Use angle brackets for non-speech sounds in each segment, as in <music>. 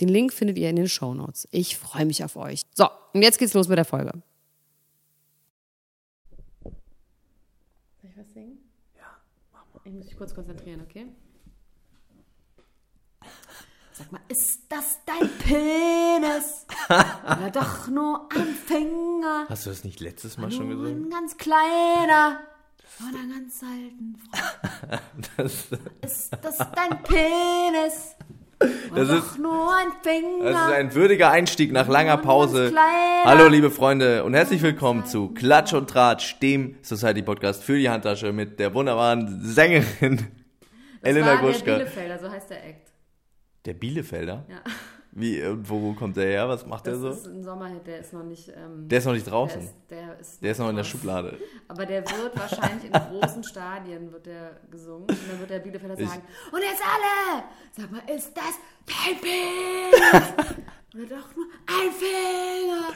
Den Link findet ihr in den Show Notes. Ich freue mich auf euch. So, und jetzt geht's los mit der Folge. Soll ich was singen? Ja, mach mal. Ich muss mich kurz konzentrieren, okay? Sag mal, ist das dein Penis? Oder doch nur ein Finger? Hast du das nicht letztes Mal nur schon gesungen? Ein ganz kleiner von einer ganz alten Frau. <laughs> Das, Ist das dein Penis? <laughs> Das ist- ein das ist ein würdiger Einstieg nach langer Pause. Hallo liebe Freunde und herzlich willkommen zu Klatsch und Tratsch, dem Society Podcast für die Handtasche mit der wunderbaren Sängerin Das Elena war der Gruschka. Bielefelder, so heißt der Act. Der Bielefelder? Ja. Wie, und wo kommt der her? Was macht der Das so? ist ein Sommerhit, der ist noch nicht. Ähm, Der ist noch nicht der draußen. ist, der ist, Der ist noch in der. Schublade. Aber der wird wahrscheinlich in großen Stadien wird der gesungen. Und dann wird der Bielefelder Ich- sagen: Und jetzt alle! Sag mal, ist das Penis? <laughs> Oder doch nur ein Finger?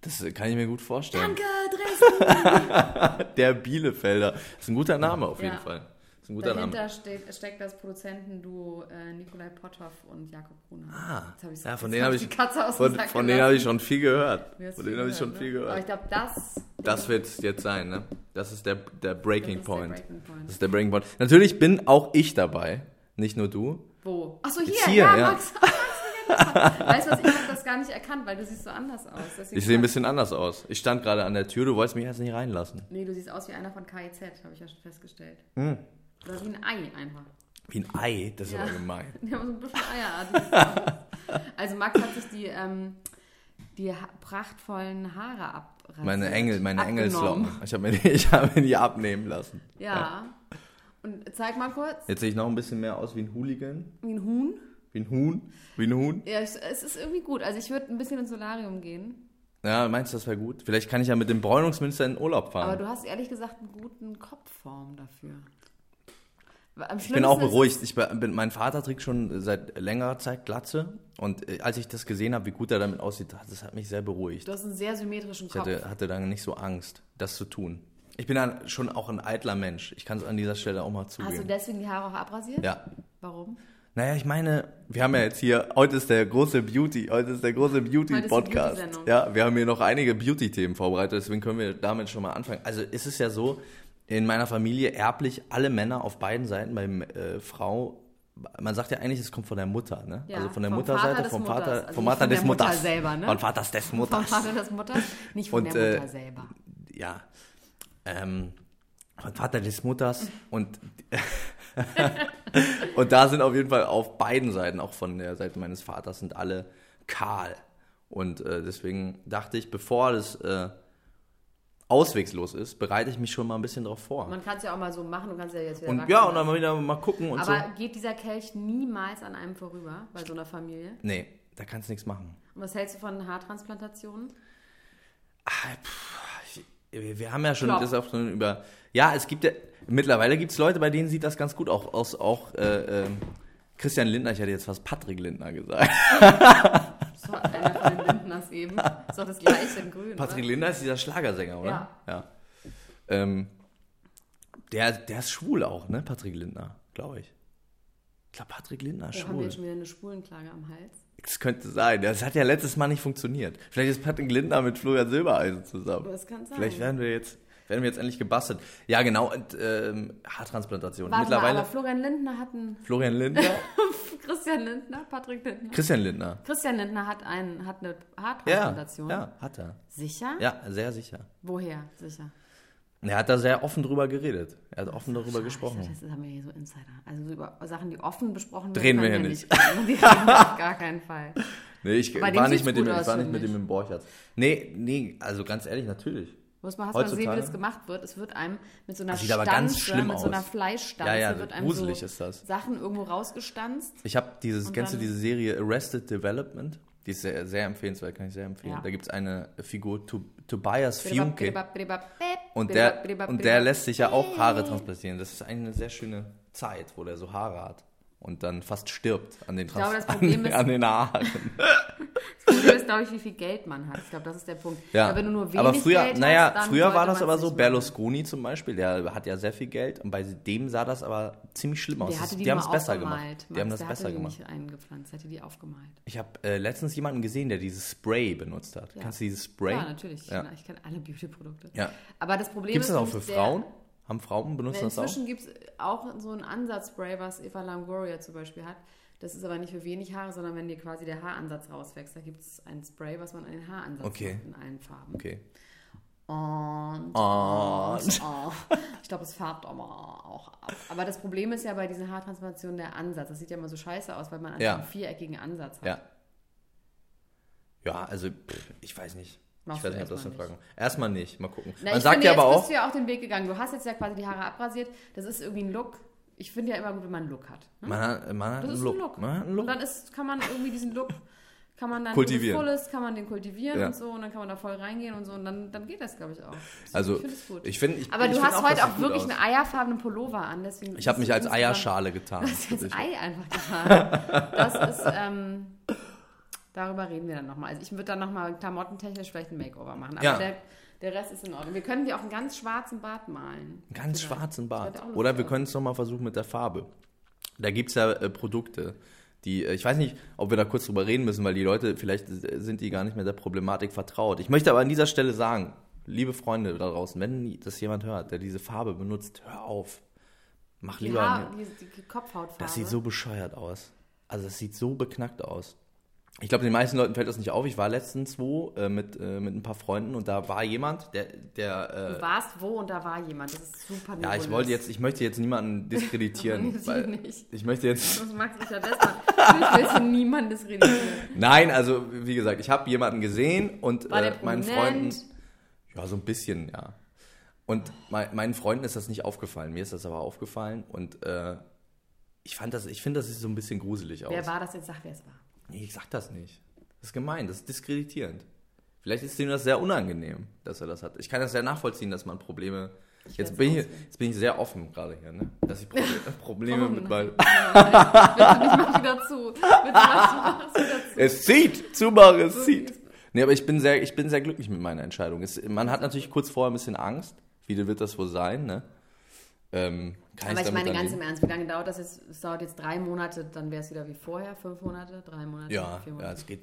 Das kann ich mir gut vorstellen. Danke, Dresden! <laughs> Der Bielefelder. ist ein guter Name auf jeden Ja. Fall. Ein guter Dahinter Name. steht, steckt das Produzentenduo äh, Nikolai Potthoff und Jakob Brunner. Ah, Jetzt hab ich's- ja, von denen hab habe ich ich, von, von denen habe ich schon viel gehört. Von denen habe ich schon gehört, viel ne? Aber gehört. ich glaube, das, Das wird jetzt sein, ne? Das ist der, der Breaking ist der Point. Breaking Point. Das ist der Breaking Point. Natürlich bin auch ich dabei, nicht nur du. Wo? Achso, hier, Jetzt hier, ja, ja. Max. weißt du was, ich habe das gar nicht erkannt, weil du siehst so anders aus. Deswegen Ich sehe ein bisschen anders aus. Ich stand gerade an der Tür, du wolltest mich jetzt nicht reinlassen. Nee, du siehst aus wie einer von KIZ, habe ich ja schon festgestellt. Hm. Oder wie ein Ei einfach. Wie ein Ei, das ist Ja. aber gemein. <laughs> Die haben so ein bisschen eierartiges <laughs> aus. Also Max hat sich die, ähm, die prachtvollen Haare abrasiert. Meine Engel, meine. Engelslocken. Ich habe mir, die- <laughs> ich hab mir die abnehmen lassen. Ja. Und zeig mal kurz, Jetzt sehe ich noch ein bisschen mehr aus wie ein Hooligan. wie ein Huhn. Wie ein Huhn. Wie ein Huhn. Ja, es, es ist irgendwie gut. Also ich würde ein bisschen ins Solarium gehen. Ja, meinst du, das wäre gut? Vielleicht kann ich ja mit dem Bräunungsmünster in den Urlaub Aber fahren. du hast ehrlich gesagt einen guten Kopfform dafür. Ich bin auch ist beruhigt. Ich bin, mein Vater trägt schon seit längerer Zeit Glatze. Und äh, als ich das gesehen habe, wie gut er damit aussieht, das hat mich sehr beruhigt. Du hast einen sehr symmetrischen Ich Kopf. hatte, hatte dann nicht so Angst, das zu tun. Ich bin dann schon auch ein eitler Mensch. Ich kann es an dieser Stelle auch mal Hast du zugeben. deswegen die Haare auch abrasiert? Ja. Warum? Naja, ich meine, wir haben ja jetzt hier, heute ist der große Beauty, heute ist der große ist Beauty-Podcast. Beauty-Sendung. Ja, wir haben hier noch einige Beauty-Themen vorbereitet, deswegen können wir damit schon mal anfangen. Also ist es ja so, in meiner Familie erblich alle Männer auf beiden Seiten, beim äh, Frau, man sagt ja eigentlich, es kommt von der Mutter, ne? Ja, also von der vom Mutterseite, Vater des vom Mutters. Vater, Also vom Vater des der Mutter Mutters. selber, ne? Von Vaters des Vom Mutters. Vater des Mutters, nicht von Und, der äh, Mutter selber. ja, ähm, von Vater des Mutters und <laughs> und da sind auf jeden Fall auf beiden Seiten, auch von der Seite meines Vaters, sind alle kahl. Und äh, deswegen dachte ich, bevor das äh, auswegslos ist, bereite ich mich schon mal ein bisschen drauf vor. Man kann es ja auch mal so machen, du kannst ja jetzt wieder Und ja, und dann mal wieder mal gucken und Aber so. geht dieser Kelch niemals an einem vorüber, bei so einer Familie? Nee, da kannst du nichts machen. Und was hältst du von Haartransplantationen? Ah, pff, ich- wir haben ja schon Klopp. das auch schon über. Ja, es gibt ja. Mittlerweile gibt es Leute, bei denen sieht das ganz gut auch aus. Auch äh, ähm, Christian Lindner, ich hätte jetzt fast Patrick Lindner gesagt. <laughs> Einer von den Lindners eben. Ist doch das gleiche in grün. Patrick? Lindner ist dieser Schlagersänger, oder? Ja. ja. Ähm, der, der ist schwul auch, ne? Patrick Lindner, glaube ich. Ich glaube, Patrick Lindner ist Oh, haben wir schwul. jetzt schon wieder eine Schwulenklage am Hals? Das könnte sein. Das hat ja letztes Mal nicht funktioniert. Vielleicht ist Patrick Lindner mit Florian Silbereisen zusammen. Das kann sein. Vielleicht werden wir jetzt, werden wir jetzt endlich gebastelt. Ja, genau. Und, ähm, Haartransplantation. Warte Mittlerweile. mal, aber Florian Lindner hat einen... Florian Lindner? <laughs> Christian Lindner, Patrick Lindner. Christian Lindner. Christian Lindner hat, einen, hat eine Ja, Haartransplantation. ja, hat er. Sicher? Ja, sehr sicher. Woher? Sicher. Er hat da sehr offen drüber geredet. Er hat offen darüber Scheiße, gesprochen. Das haben wir hier so Insider. Also so über Sachen, die offen besprochen Drehen wir hier nicht. wir auf gar keinen Fall. <laughs> Nee, ich war nicht mit dem, ich war nicht mit dem im Borchardt. Nee, nee, also ganz ehrlich, natürlich. Muss man, hast mal gesehen, wie das gemacht wird? Es wird einem mit so einer Das sieht aber Stanze, ganz schlimm mit so einer. Fleischstanze, Ja, ja, wird einem gruselig so ist das. Sachen irgendwo rausgestanzt. Ich habe dieses, kennst du diese Serie Arrested Development? Die ist sehr, sehr empfehlenswert, kann ich sehr empfehlen. Ja. Da gibt es eine Figur, Tob- Tobias Fiumke. Und Und der, und der lässt sich ja auch Haare transplantieren. Das ist eine sehr schöne Zeit, wo der so Haare hat und dann fast stirbt an den, glaube, Trans <laughs> das Problem an, ist- an den Haaren. <laughs> Das Problem ist, glaube ich, wie viel Geld man hat. Ich glaube, das ist der Punkt. Ja. Aber wenn du nur wenig aber früher, Geld naja, hast, früher war das aber so. Berlusconi zum Beispiel, der hat ja sehr viel Geld und bei dem sah das aber ziemlich schlimm aus. Der hatte die, die haben es besser gemacht. Die Max, haben das besser die gemacht. nicht eingepflanzt, der hatte die aufgemalt. Ich habe äh, letztens jemanden gesehen, der dieses Spray benutzt hat. Ja. Kennst du dieses Spray? Ja, natürlich. Ja. Ich kenne alle Beauty-Produkte. Ja. Aber das Problem Gibt es ist, das auch für ich, Frauen? Haben Frauen benutzen Der, das auch? inzwischen gibt es auch so ein Ansatzspray, was Eva Longoria zum Beispiel hat. Das ist aber nicht für wenig Haare, sondern wenn dir quasi der Haaransatz rauswächst. Da gibt es ein Spray, was man an den Haaransatz Okay. macht in allen Farben. Okay. Und, Und. oh, ich glaube, es färbt aber auch ab. Aber das Problem ist ja bei diesen Haartransplantationen der Ansatz. Das sieht ja immer so scheiße aus, weil man Ja. einen viereckigen Ansatz hat. Ja. Ja, also pff, ich weiß nicht. Machst ich weiß nicht, ob das eine erstmal Frage ist. Erstmal nicht, mal gucken. Na, Man sagt finde, ja aber jetzt auch, bist du ja auch den Weg gegangen. Du hast jetzt ja quasi die Haare abrasiert. Das ist irgendwie ein Look. Ich finde ja immer gut, wenn man einen Look hat. Ne? man hat, man hat Das einen ist Look. ein Look. Man hat einen Und Look. dann ist, kann man irgendwie diesen Look, kann man dann, Kultivieren. voll ist, kann man den kultivieren Ja. und so und dann kann man da voll reingehen und so und dann, dann geht das, glaube ich, auch. Also ich finde es gut. ich finde, ich, Aber ich du find hast auch, heute auch wirklich aus. einen eierfarbenen Pullover an, deswegen. Ich habe mich als Eierschale getan. Du hast jetzt. Ei einfach getan. Das ist, ähm, darüber reden wir dann nochmal. Also ich würde dann nochmal klamottentechnisch vielleicht ein Makeover machen. Aber Ja. der, der Rest ist in Ordnung. Wir können dir auch einen ganz schwarzen Bart malen. Einen ganz Vielleicht. schwarzen Bart. Oder wir können es nochmal versuchen mit der Farbe. Da gibt es ja äh, Produkte, die, äh, ich weiß nicht, ob wir da kurz drüber reden müssen, weil die Leute, vielleicht äh, sind die gar nicht mit der Problematik vertraut. Ich möchte aber an dieser Stelle sagen, liebe Freunde da draußen, wenn das jemand hört, der diese Farbe benutzt, hör auf. Mach lieber. Haar, die, die Kopfhautfarbe. Das sieht so bescheuert aus. Also das sieht so beknackt aus. Ich glaube, den meisten Leuten fällt das nicht auf. Ich war letztens wo äh, mit, äh, mit ein paar Freunden und da war jemand, der, der Du warst wo und da war jemand. Das ist super äh, ja, ich wollte jetzt, ich möchte jetzt niemanden <laughs> diskreditieren, weil nicht. ich möchte jetzt, Das macht sich ja besser. Ich für niemanden diskreditieren. <laughs> nein, also wie gesagt, ich habe jemanden gesehen und äh, meinen? Freunden, ja, so ein bisschen, ja. Und mein, meinen Freunden ist das nicht aufgefallen, mir ist das aber aufgefallen und äh, ich fand das, ich finde, das sieht so ein bisschen gruselig aus. Wer war das jetzt? Sag, wer es war. Nee, ich sag das nicht. Das ist gemein, das ist diskreditierend. Vielleicht ist ihm das sehr unangenehm, dass er das hat. Ich kann das sehr nachvollziehen, dass man Probleme. Jetzt werd's bin, ich, jetzt bin ich sehr offen gerade hier, ne? Dass ich Proble <laughs> Probleme mit meinem. Bitte nicht zu. Bitte mach, wieder zu. Es zieht! Zumache, es zieht! Nee, aber ich bin sehr, ich bin sehr glücklich mit meiner Entscheidung. Es, man hat natürlich kurz vorher ein bisschen Angst. Wie wird das wohl sein, ne? Ähm, kann Aber ich meine ganz im Ernst, wie lange dauert das jetzt? Es dauert jetzt drei Monate, dann wäre es wieder wie vorher, fünf Monate, drei Monate, Ja, vier ja, Monate. es geht.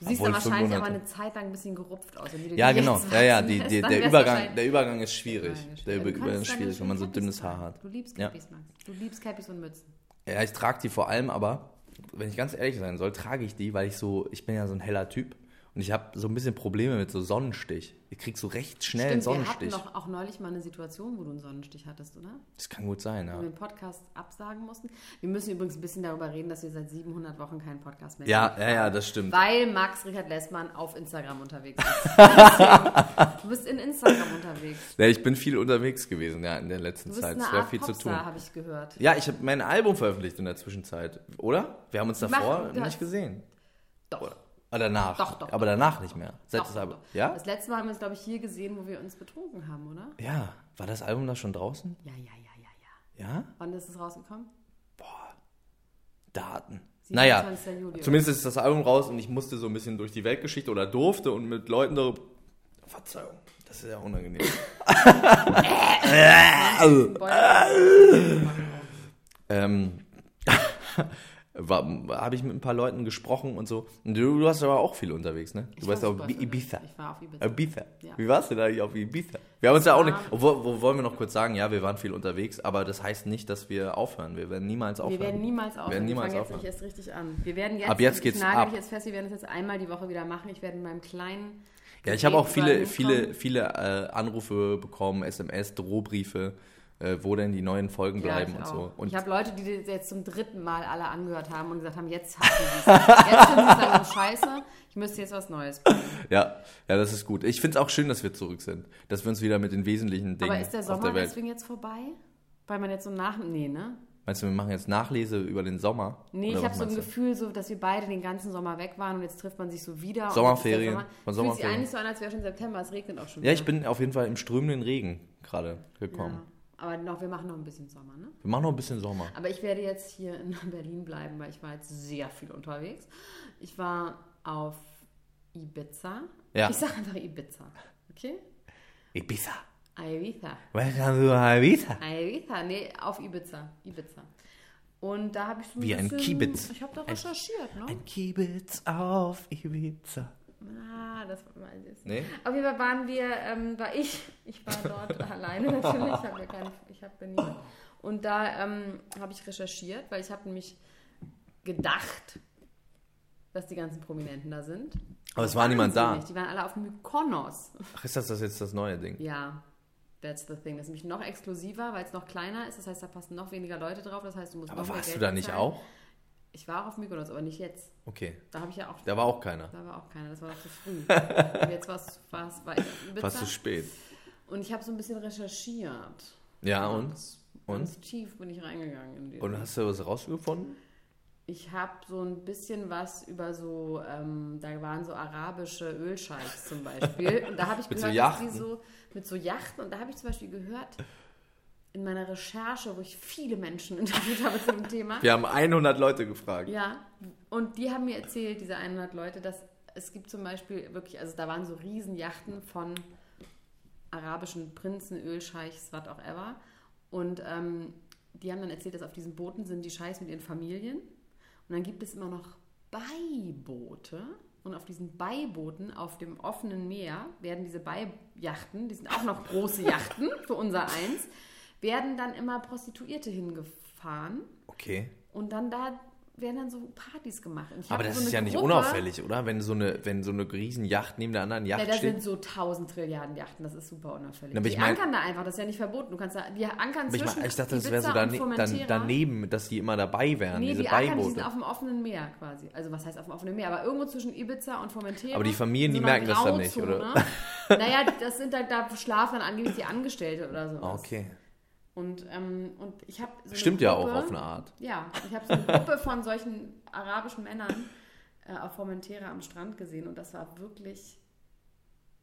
du siehst dann wahrscheinlich aber eine Zeit lang ein bisschen gerupft aus. Ja, genau. Ja, ja, die, die, der, Übergang, der Übergang ist schwierig. Der Übergang ist schwierig, wenn man so dünnes Haar hat. Du liebst Ja. Cappies, Max. Du liebst Cappies und Mützen. Ja, ich trage die vor allem, aber wenn ich ganz ehrlich sein soll, trage ich die, weil ich so, ich bin ja so ein heller Typ und ich habe so ein bisschen Probleme mit so Sonnenstich. Ich krieg so recht schnell einen Stimmt, wir hatten Sonnenstich. doch auch neulich mal eine Situation, wo du einen Sonnenstich hattest, oder? Das kann gut sein, Wo ja. wir den Podcast absagen mussten. Wir müssen übrigens ein bisschen darüber reden, dass wir seit 700 Wochen keinen Podcast mehr Ja, machen. ja, ja, das stimmt. Weil Max Richard Lessmann auf Instagram unterwegs ist. <laughs> Du bist in Instagram unterwegs. Ja, ich bin viel unterwegs gewesen, ja, in der letzten Du bist Zeit. eine Es war Art viel zu tun. Popstar, habe ich gehört. Ja, ich habe mein Album veröffentlicht in der Zwischenzeit, oder? Wir haben uns davor nicht gesehen. Doch. Oder? Ah, danach. Doch, doch, Aber doch. danach nicht mehr. Seit Doch, das doch, Album. doch. Ja? Das letzte Mal haben wir uns, glaube ich, hier gesehen, wo wir uns betrunken haben, oder? Ja. War das Album da schon draußen? Ja, ja, ja, ja, ja. Ja? Wann ist es rausgekommen? Daten. Naja, 27. Juli, oder? zumindest ist das Album raus und ich musste so ein bisschen durch die Weltgeschichte oder durfte und mit Leuten darüber. Verzeihung, das ist ja unangenehm. <laughs> <laughs> ähm, <laughs> habe ich mit ein paar Leuten gesprochen und so. Und du, du warst aber auch viel unterwegs, ne? Du Ich warst war auf. Ibiza. Ich war auf Ibiza. Ibiza. Ja. Wie warst du da eigentlich auf Ibiza? Wir haben uns ja auch nicht. Obwohl, wo, wollen wir noch kurz sagen, ja, wir waren viel unterwegs, aber das heißt nicht, dass wir aufhören. Wir werden niemals aufhören. Wir werden niemals aufhören. werden Wir niemals fangen jetzt aufhören. nicht erst richtig an. Wir werden jetzt, Ab jetzt ich geht's nagel ab. dich jetzt fest, wir werden das jetzt einmal die Woche wieder machen. Ich werde in meinem kleinen Ja, ich habe auch viele, viele, viele äh, Anrufe bekommen, SMS, Drohbriefe äh, wo denn die neuen Folgen bleiben ich und auch. so. Und ich habe Leute, die das jetzt zum dritten Mal alle angehört haben und gesagt haben, jetzt hassen sie es. Jetzt finden sie es langsam scheiße. Ich müsste jetzt was Neues bringen. ja, ja, das ist gut. Ich finde es auch schön, dass wir zurück sind. Dass wir uns wieder mit den wesentlichen Dingen Aber ist der Sommer der deswegen jetzt vorbei? Weil man jetzt so nach... Nee, ne? Meinst du, wir machen jetzt Nachlese über den Sommer? Nee, Oder ich habe so ein? Gefühl, so, dass wir beide den ganzen Sommer weg waren und jetzt trifft man sich so wieder. Sommerferien, der von Sommer. Fühlt sich Sommerferien. eigentlich so an, als wäre schon September. Es regnet auch schon Ja, wieder. ich bin auf jeden Fall im strömenden Regen gerade Ja. Aber noch, wir machen noch ein bisschen Sommer, ne? Wir machen noch ein bisschen Sommer. Aber ich werde jetzt hier in <laughs> Berlin bleiben, weil ich war jetzt sehr viel unterwegs. Ich war auf Ibiza. Ja. Ich sage einfach Ibiza. Okay? Ibiza. Ibiza. Welcome to Ibiza. Ibiza. Nee, auf Ibiza. Ibiza. Und da habe ich so ein Wie ein bisschen, Kiebitz. Ich habe da recherchiert, ne? Ein Kiebitz auf Ibiza. Ah, das war mal das. Nee? Auf jeden Fall waren wir, ähm, war ich, ich war dort <laughs> alleine natürlich, ich habe ja keine, ich habe ja niemand. Und da ähm, habe ich recherchiert, weil ich habe nämlich gedacht, dass die ganzen Prominenten da sind. Aber es war niemand da. Nicht. Die waren alle auf Mykonos. Ach, ist das, das jetzt das neue Ding? Ja, that's the thing. Das ist nämlich noch exklusiver, weil es noch kleiner ist. Das heißt, da passen noch weniger Leute drauf. Das heißt, du musst Aber warst du Geld da nicht auch? Ich war auch auf Mykonos, aber nicht jetzt. Okay. Da habe ich ja auch Da war auch keiner. Da war auch keiner, das war noch zu früh. <laughs> Jetzt war's, war's, war ich Fast zu spät. und ich habe so ein bisschen recherchiert. Ja, und? Ganz, Und? ganz tief bin ich reingegangen in die. Und hast du was rausgefunden? Ich habe so ein bisschen was über so, ähm, da waren so arabische Ölscheichs zum Beispiel. Und da habe ich <laughs> Mit so gehört, die Yachten? so, mit so Yachten. Und da habe ich zum Beispiel gehört, in meiner Recherche, wo ich viele Menschen <laughs> interviewt habe zu dem Thema, Wir haben 100 Leute gefragt. Ja, und die haben mir erzählt, diese 100 Leute, dass es gibt zum Beispiel wirklich, also da waren so Riesenjachten von arabischen Prinzen, Ölscheichs, was auch ever. Und ähm, die haben dann erzählt, dass auf diesen Booten sind die Scheichs mit ihren Familien. Und dann gibt es immer noch Beiboote. Und auf diesen Beibooten auf dem offenen Meer werden diese Beijachten, die sind auch noch große Yachten für unser Eins, werden dann immer Prostituierte hingefahren. Okay. Und dann da werden dann so Partys gemacht. Aber das so ist ja nicht Gruppe- unauffällig, oder? Wenn so eine, wenn so eine Riesenjacht neben der anderen Ja, Yacht da steht. sind so tausend Trilliarden Yachten, das ist super unauffällig. Na, die ich mein- ankern da einfach, das ist ja nicht verboten. Du kannst da, die ankern Aber ich, zwischen mein, ich dachte, das wäre so dane dann, daneben, dass die immer dabei wären, Nee, diese die ankern, die sind Beiboote. auf dem offenen Meer quasi. Also was heißt auf dem offenen Meer? Aber irgendwo zwischen Ibiza und Formentera. Aber die Familien, die so einer merken das dann nicht, Grauzone. oder? naja, das sind dann, da schlafen dann angeblich die Angestellte oder so. Ah, okay. Und, ähm, und ich habe so Stimmt ja Gruppe, auch auf eine Art. Ja, ich habe so eine Gruppe von solchen arabischen Männern äh, auf Formentera am Strand gesehen und das war wirklich,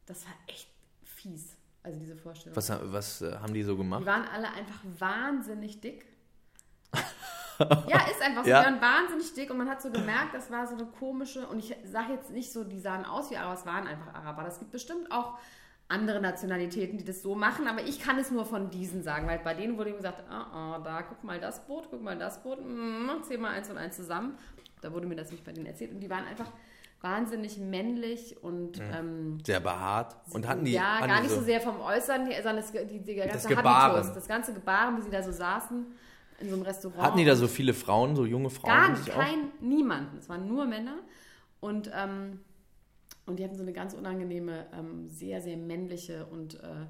das war echt fies, also diese Vorstellung. Was, was äh, haben die so Die gemacht? waren alle einfach wahnsinnig dick. <laughs> ja, ist einfach so. Ja. Die waren wahnsinnig dick und man hat so gemerkt, das war so eine komische, und ich sage jetzt nicht so, die sahen aus wie Araber, es waren einfach Araber. Das gibt bestimmt auch andere Nationalitäten, die das so machen, aber ich kann es nur von diesen sagen, weil bei denen wurde ihm gesagt, ah, ah, da guck mal das Boot, guck mal das Boot, mm, zähl mal eins und eins zusammen. Da wurde mir das nicht bei denen erzählt und die waren einfach wahnsinnig männlich und ähm, Sehr behaart. Und hatten die. ja, hatten gar nicht so sehr vom Äußeren, die- sondern das, die, die ganze Gebaren. Habitus, das ganze Gebaren, wie sie da so saßen in so einem Restaurant. Hatten die da so viele Frauen, so junge Frauen? Gar nicht, kein, niemanden. Es waren nur Männer und, ähm, und die hatten so eine ganz unangenehme, ähm, sehr, sehr männliche und äh,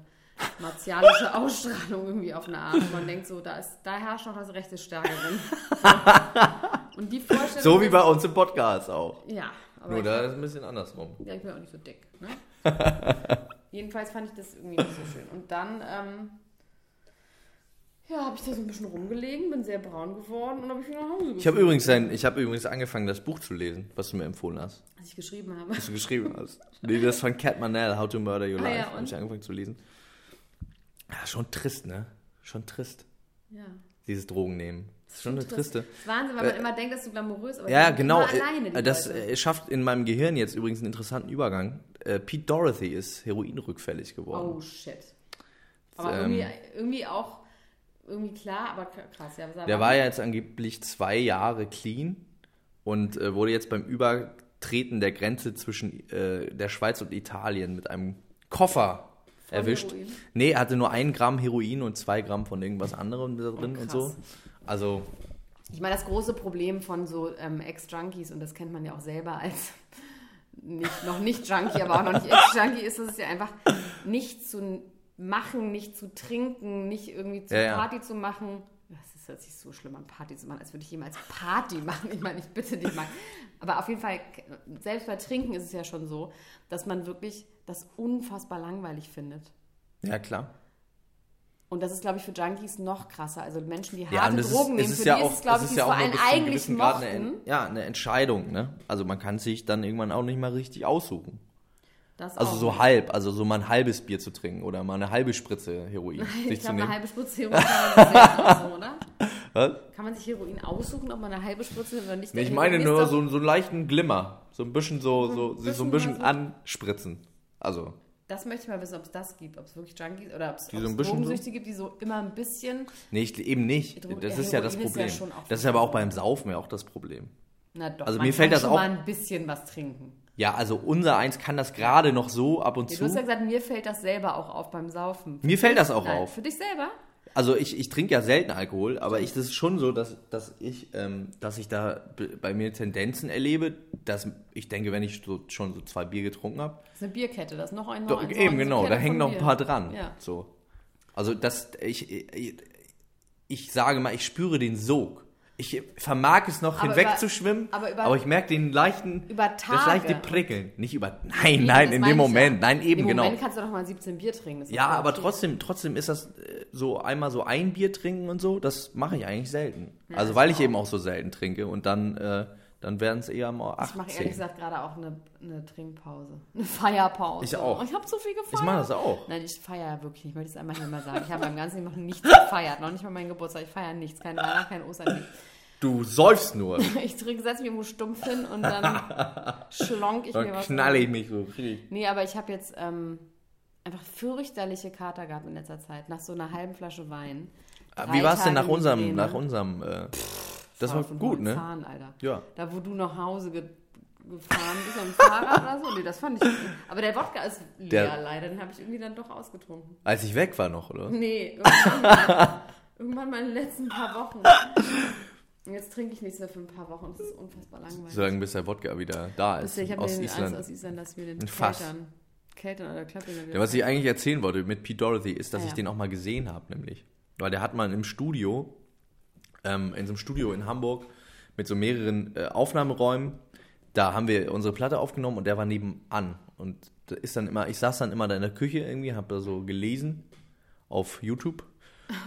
martialische <laughs> Ausstrahlung irgendwie auf eine Art. Und man denkt so, da, ist, da herrscht noch das rechte Stärke drin. <laughs> und die Vorstellung... So wie bei uns im Podcast auch. Ja, aber Nur da ist es ein bisschen andersrum. ja, ich bin auch nicht so dick. Ne? <laughs> Jedenfalls fand ich das irgendwie nicht so schön. Und dann, ähm, ja, habe ich da so ein bisschen rumgelegen, bin sehr braun geworden und habe ich wieder nach Hause Ich habe gefunden, übrigens, ein, ich hab übrigens angefangen, das Buch zu lesen, was du mir empfohlen hast. was ich geschrieben habe. Was du geschrieben hast. Nee, das von Cat Manel, How to Murder Your Ah, Life. ja, habe ich angefangen zu lesen. Ja, schon trist, ne? Schon trist. Ja. Dieses Drogen nehmen. Das ist schon eine trist. triste. Wahnsinn, weil man Äh, immer denkt, dass du glamourös aber Ja, genau. Alleine, äh, Das Leute. äh, schafft in meinem Gehirn jetzt übrigens einen interessanten Übergang. Äh, Pete Dorothy ist heroinrückfällig geworden. Oh, shit. Aber ähm, irgendwie, irgendwie auch, irgendwie klar, aber krass. Ja, Der war ja jetzt angeblich zwei Jahre clean und äh, wurde jetzt beim Übertreten der Grenze zwischen äh, der Schweiz und Italien mit einem Koffer Voll erwischt. Heroin? Nee, er hatte nur ein Gramm Heroin und zwei Gramm von irgendwas anderem da drin und so. Also, Ich meine, das große Problem von so ähm, Ex-Junkies, und das kennt man ja auch selber als nicht, noch nicht Junkie, aber auch noch nicht Ex-Junkie, ist, dass es ja einfach nicht zu machen, nicht zu trinken, nicht irgendwie zu Ja, ja. Party zu machen. Das ist hört sich so schlimm an, Party zu machen, als würde ich jemals Party <laughs> machen. Ich meine, ich bitte dich mal. Aber auf jeden Fall, selbst bei Trinken ist es ja schon so, dass man wirklich das unfassbar langweilig findet. Ja, klar. Und das ist, glaube ich, für Junkies noch krasser. Also Menschen, die harte Ja, Drogen ist, nehmen, für ja die auch, ist es, glaube ich, ja vor allem eigentlich eine, mochten. En- ja, eine Entscheidung, ne? Also man kann sich dann irgendwann auch nicht mal richtig aussuchen. Das Also auch. so halb, also so mal ein halbes Bier zu trinken oder mal eine halbe Spritze Heroin <laughs> Ich sich zu glaube, eine halbe Spritze Heroin kann man sich oder? <laughs> Was? Kann man sich Heroin aussuchen, ob man eine halbe Spritze oder nicht? Nee, ich Der meine Heroin nur so, so einen leichten Glimmer. So ein bisschen so, so, so, bisschen ein bisschen so- anspritzen. Also, Das möchte ich mal wissen, ob es das gibt. Ob es wirklich Junkies oder ob es so ein bisschen Drogensüchtige gibt, die so immer ein bisschen. nee, ich, eben nicht. Drogen- Das ja, ist ja das Heroin ist ja Problem. Das ist aber auch beim Saufen ja auch das Problem. Na doch, Also man mir fällt das schon auch- mal ein bisschen was trinken. Ja, also unser Eins kann das gerade noch so ab und Ja, zu. du hast ja gesagt, mir fällt das selber auch auf beim Saufen. Mir fällt das auch Nein, auf. Für dich selber? Also ich, ich trinke ja selten Alkohol, aber ich, das ist schon so, dass, dass, ich, ähm, dass ich da bei mir Tendenzen erlebe, dass ich denke, wenn ich so, schon so zwei Bier getrunken habe, Das ist eine Bierkette, das ist noch ein Doch, noch ein- eben, genau, da hängen noch ein paar dran. Ja. So. Also das, ich, ich, ich sage mal, ich spüre den Sog. Ich vermag es noch Aber hinwegzuschwimmen, über- aber aber, über- ich merke den leichten, Über das leichte Prickeln. Nicht über, nein, Eben, nein, in dem Moment, ja. nein, eben, Im genau. Moment kannst du doch mal 17 Bier trinken. Ja, aber okay. trotzdem, trotzdem ist das äh, so einmal so ein Bier trinken und so, das mache ich eigentlich selten. Ja, also weil ich auch. eben auch so selten trinke und dann, äh, dann werden es eher mal Ich mache 18. ehrlich gesagt gerade auch eine, eine Trinkpause. <laughs> Eine Feierpause. Ich auch. Ich habe so viel gefeiert. Ich mache das auch. Nein, ich feiere wirklich nicht. Ich möchte es einmal hier mal sagen. Ich habe beim ganzen Leben noch nichts gefeiert. Noch nicht mal meinen Geburtstag. Ich feiere nichts. Kein Weihnachten, kein Ostern. nichts. Du säufst nur. <laughs> Ich trinke, setze mich irgendwo stumpf hin und dann <laughs> schlonk ich mir Dann was. knalle rein. ich mich so. Nee, aber ich habe jetzt ähm, einfach fürchterliche Kater gehabt in letzter Zeit. Nach so einer halben Flasche Wein. Ah, Wie war es denn nach unserem, nach unserem, äh, das war gut, ne? Zahn, Alter. Ja. Da, wo du nach Hause ge gefahren bist am Fahrrad oder so. Nee, das fand ich gut. Aber der Wodka ist leer Der- leider. Den habe ich irgendwie dann doch ausgetrunken. Als ich weg war noch, oder? Nee, irgendwann mal, irgendwann mal in den letzten paar Wochen. Und jetzt trinke ich nichts mehr für ein paar Wochen. Das ist unfassbar langweilig. Solange bis der Wodka wieder da ist. Ich habe aus Island. Angst aus Island, dass wir den Fass. Keltern, Keltern oder Ja, was ich eigentlich erzählen wollte mit Pete Dorothy, ist, dass Ah, ich ja. den auch mal gesehen habe, nämlich. Weil der hat mal im Studio, ähm, in so einem Studio in Hamburg, mit so mehreren äh, Aufnahmeräumen, da haben wir unsere Platte aufgenommen und der war nebenan. Und da ist dann immer, ich saß dann immer da in der Küche irgendwie, habe da so gelesen auf YouTube.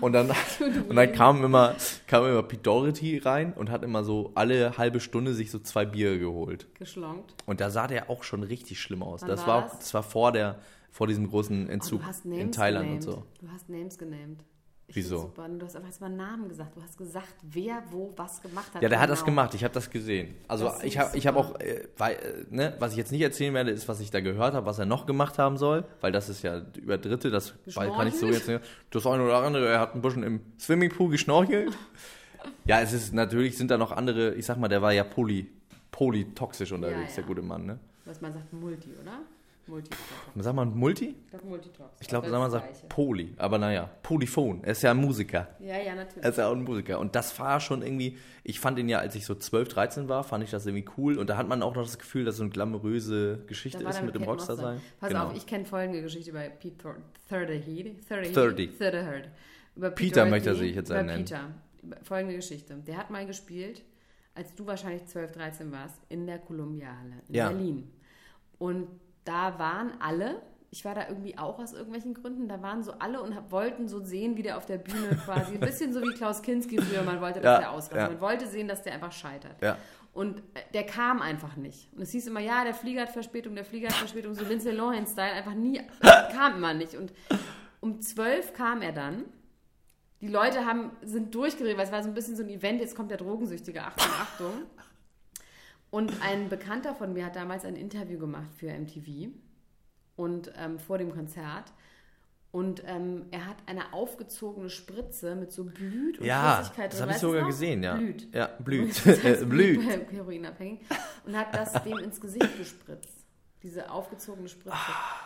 Und dann, <laughs> und dann kam immer, kam immer Pete Doherty rein und hat immer so alle halbe Stunde sich so zwei Bier geholt. geschlonkt. Und da sah der auch schon richtig schlimm aus. Wann das war das? das war vor der, vor diesem großen Oh, Entzug hast in Thailand genamed. und so. Du hast Names genamed. Ich Wieso? Super. Du hast einfach jetzt mal Namen gesagt. Du hast gesagt, wer wo was gemacht hat. Ja, der hat das Genau. gemacht. Ich habe das gesehen. Also Das ich habe, ich super. auch, äh, weil, äh, ne, was ich jetzt nicht erzählen werde, ist, was ich da gehört habe, was er noch gemacht haben soll, weil das ist ja über Dritte. Das kann ich so jetzt nicht. Das eine oder andere. Er hat ein bisschen im Swimmingpool geschnorchelt. <laughs> ja, es ist natürlich sind da noch andere. Ich sag mal, der war ja poly, polytoxisch unterwegs, Ja, der ja. gute Mann. Ne? Was man sagt, Multi, oder? Multitox. Sag mal Multi? Ich glaube, Multitox. Ich glaube, das sagt Gleiche. Poly. Aber naja, Polyphon. Er ist ja ein Musiker. Ja, ja, natürlich. Er ist ja auch ein Musiker. Und das war schon irgendwie, ich fand ihn ja, als ich so 12, 13 war, fand ich das irgendwie cool. Und da hat man auch noch das Gefühl, dass so eine glamouröse Geschichte ist mit dem Rockstar sein. Pass genau. auf, ich kenne folgende Geschichte bei Pete. Thirty. 30. Thirty. Über Pete Peter möchte er sich jetzt über nennen. Peter. Folgende Geschichte. Der hat mal gespielt, als du wahrscheinlich 12, 13 warst, in der Kolumbiale in Ja. Berlin. Und da waren alle, ich war da irgendwie auch aus irgendwelchen Gründen, da waren so alle und hab, wollten so sehen, wie der auf der Bühne <laughs> quasi, ein bisschen so wie Klaus Kinski früher, man wollte, dass Ja, der ausgeht. ja. Man wollte sehen, dass der einfach scheitert. Ja. Und äh, der kam einfach nicht. Und es hieß immer, ja, der Flieger hat Verspätung, der Flieger hat Verspätung, so Lindsay Lohan-Style, einfach nie, <laughs> kam immer nicht. Und um zwölf kam er dann. Die Leute haben, sind durchgedreht, weil es war so ein bisschen so ein Event, jetzt kommt der Drogensüchtige, Achtung, Achtung. Und ein Bekannter von mir hat damals ein Interview gemacht für MTV und ähm, vor dem Konzert. Und ähm, er hat eine aufgezogene Spritze mit so Blüt und Ja, Flüssigkeit das habe ich sogar noch? gesehen, ja. Blüt. Ja, blüht. <laughs> Das heißt Äh, blüht. Heroinabhängig. Und hat das dem ins Gesicht gespritzt. Diese aufgezogene Spritze.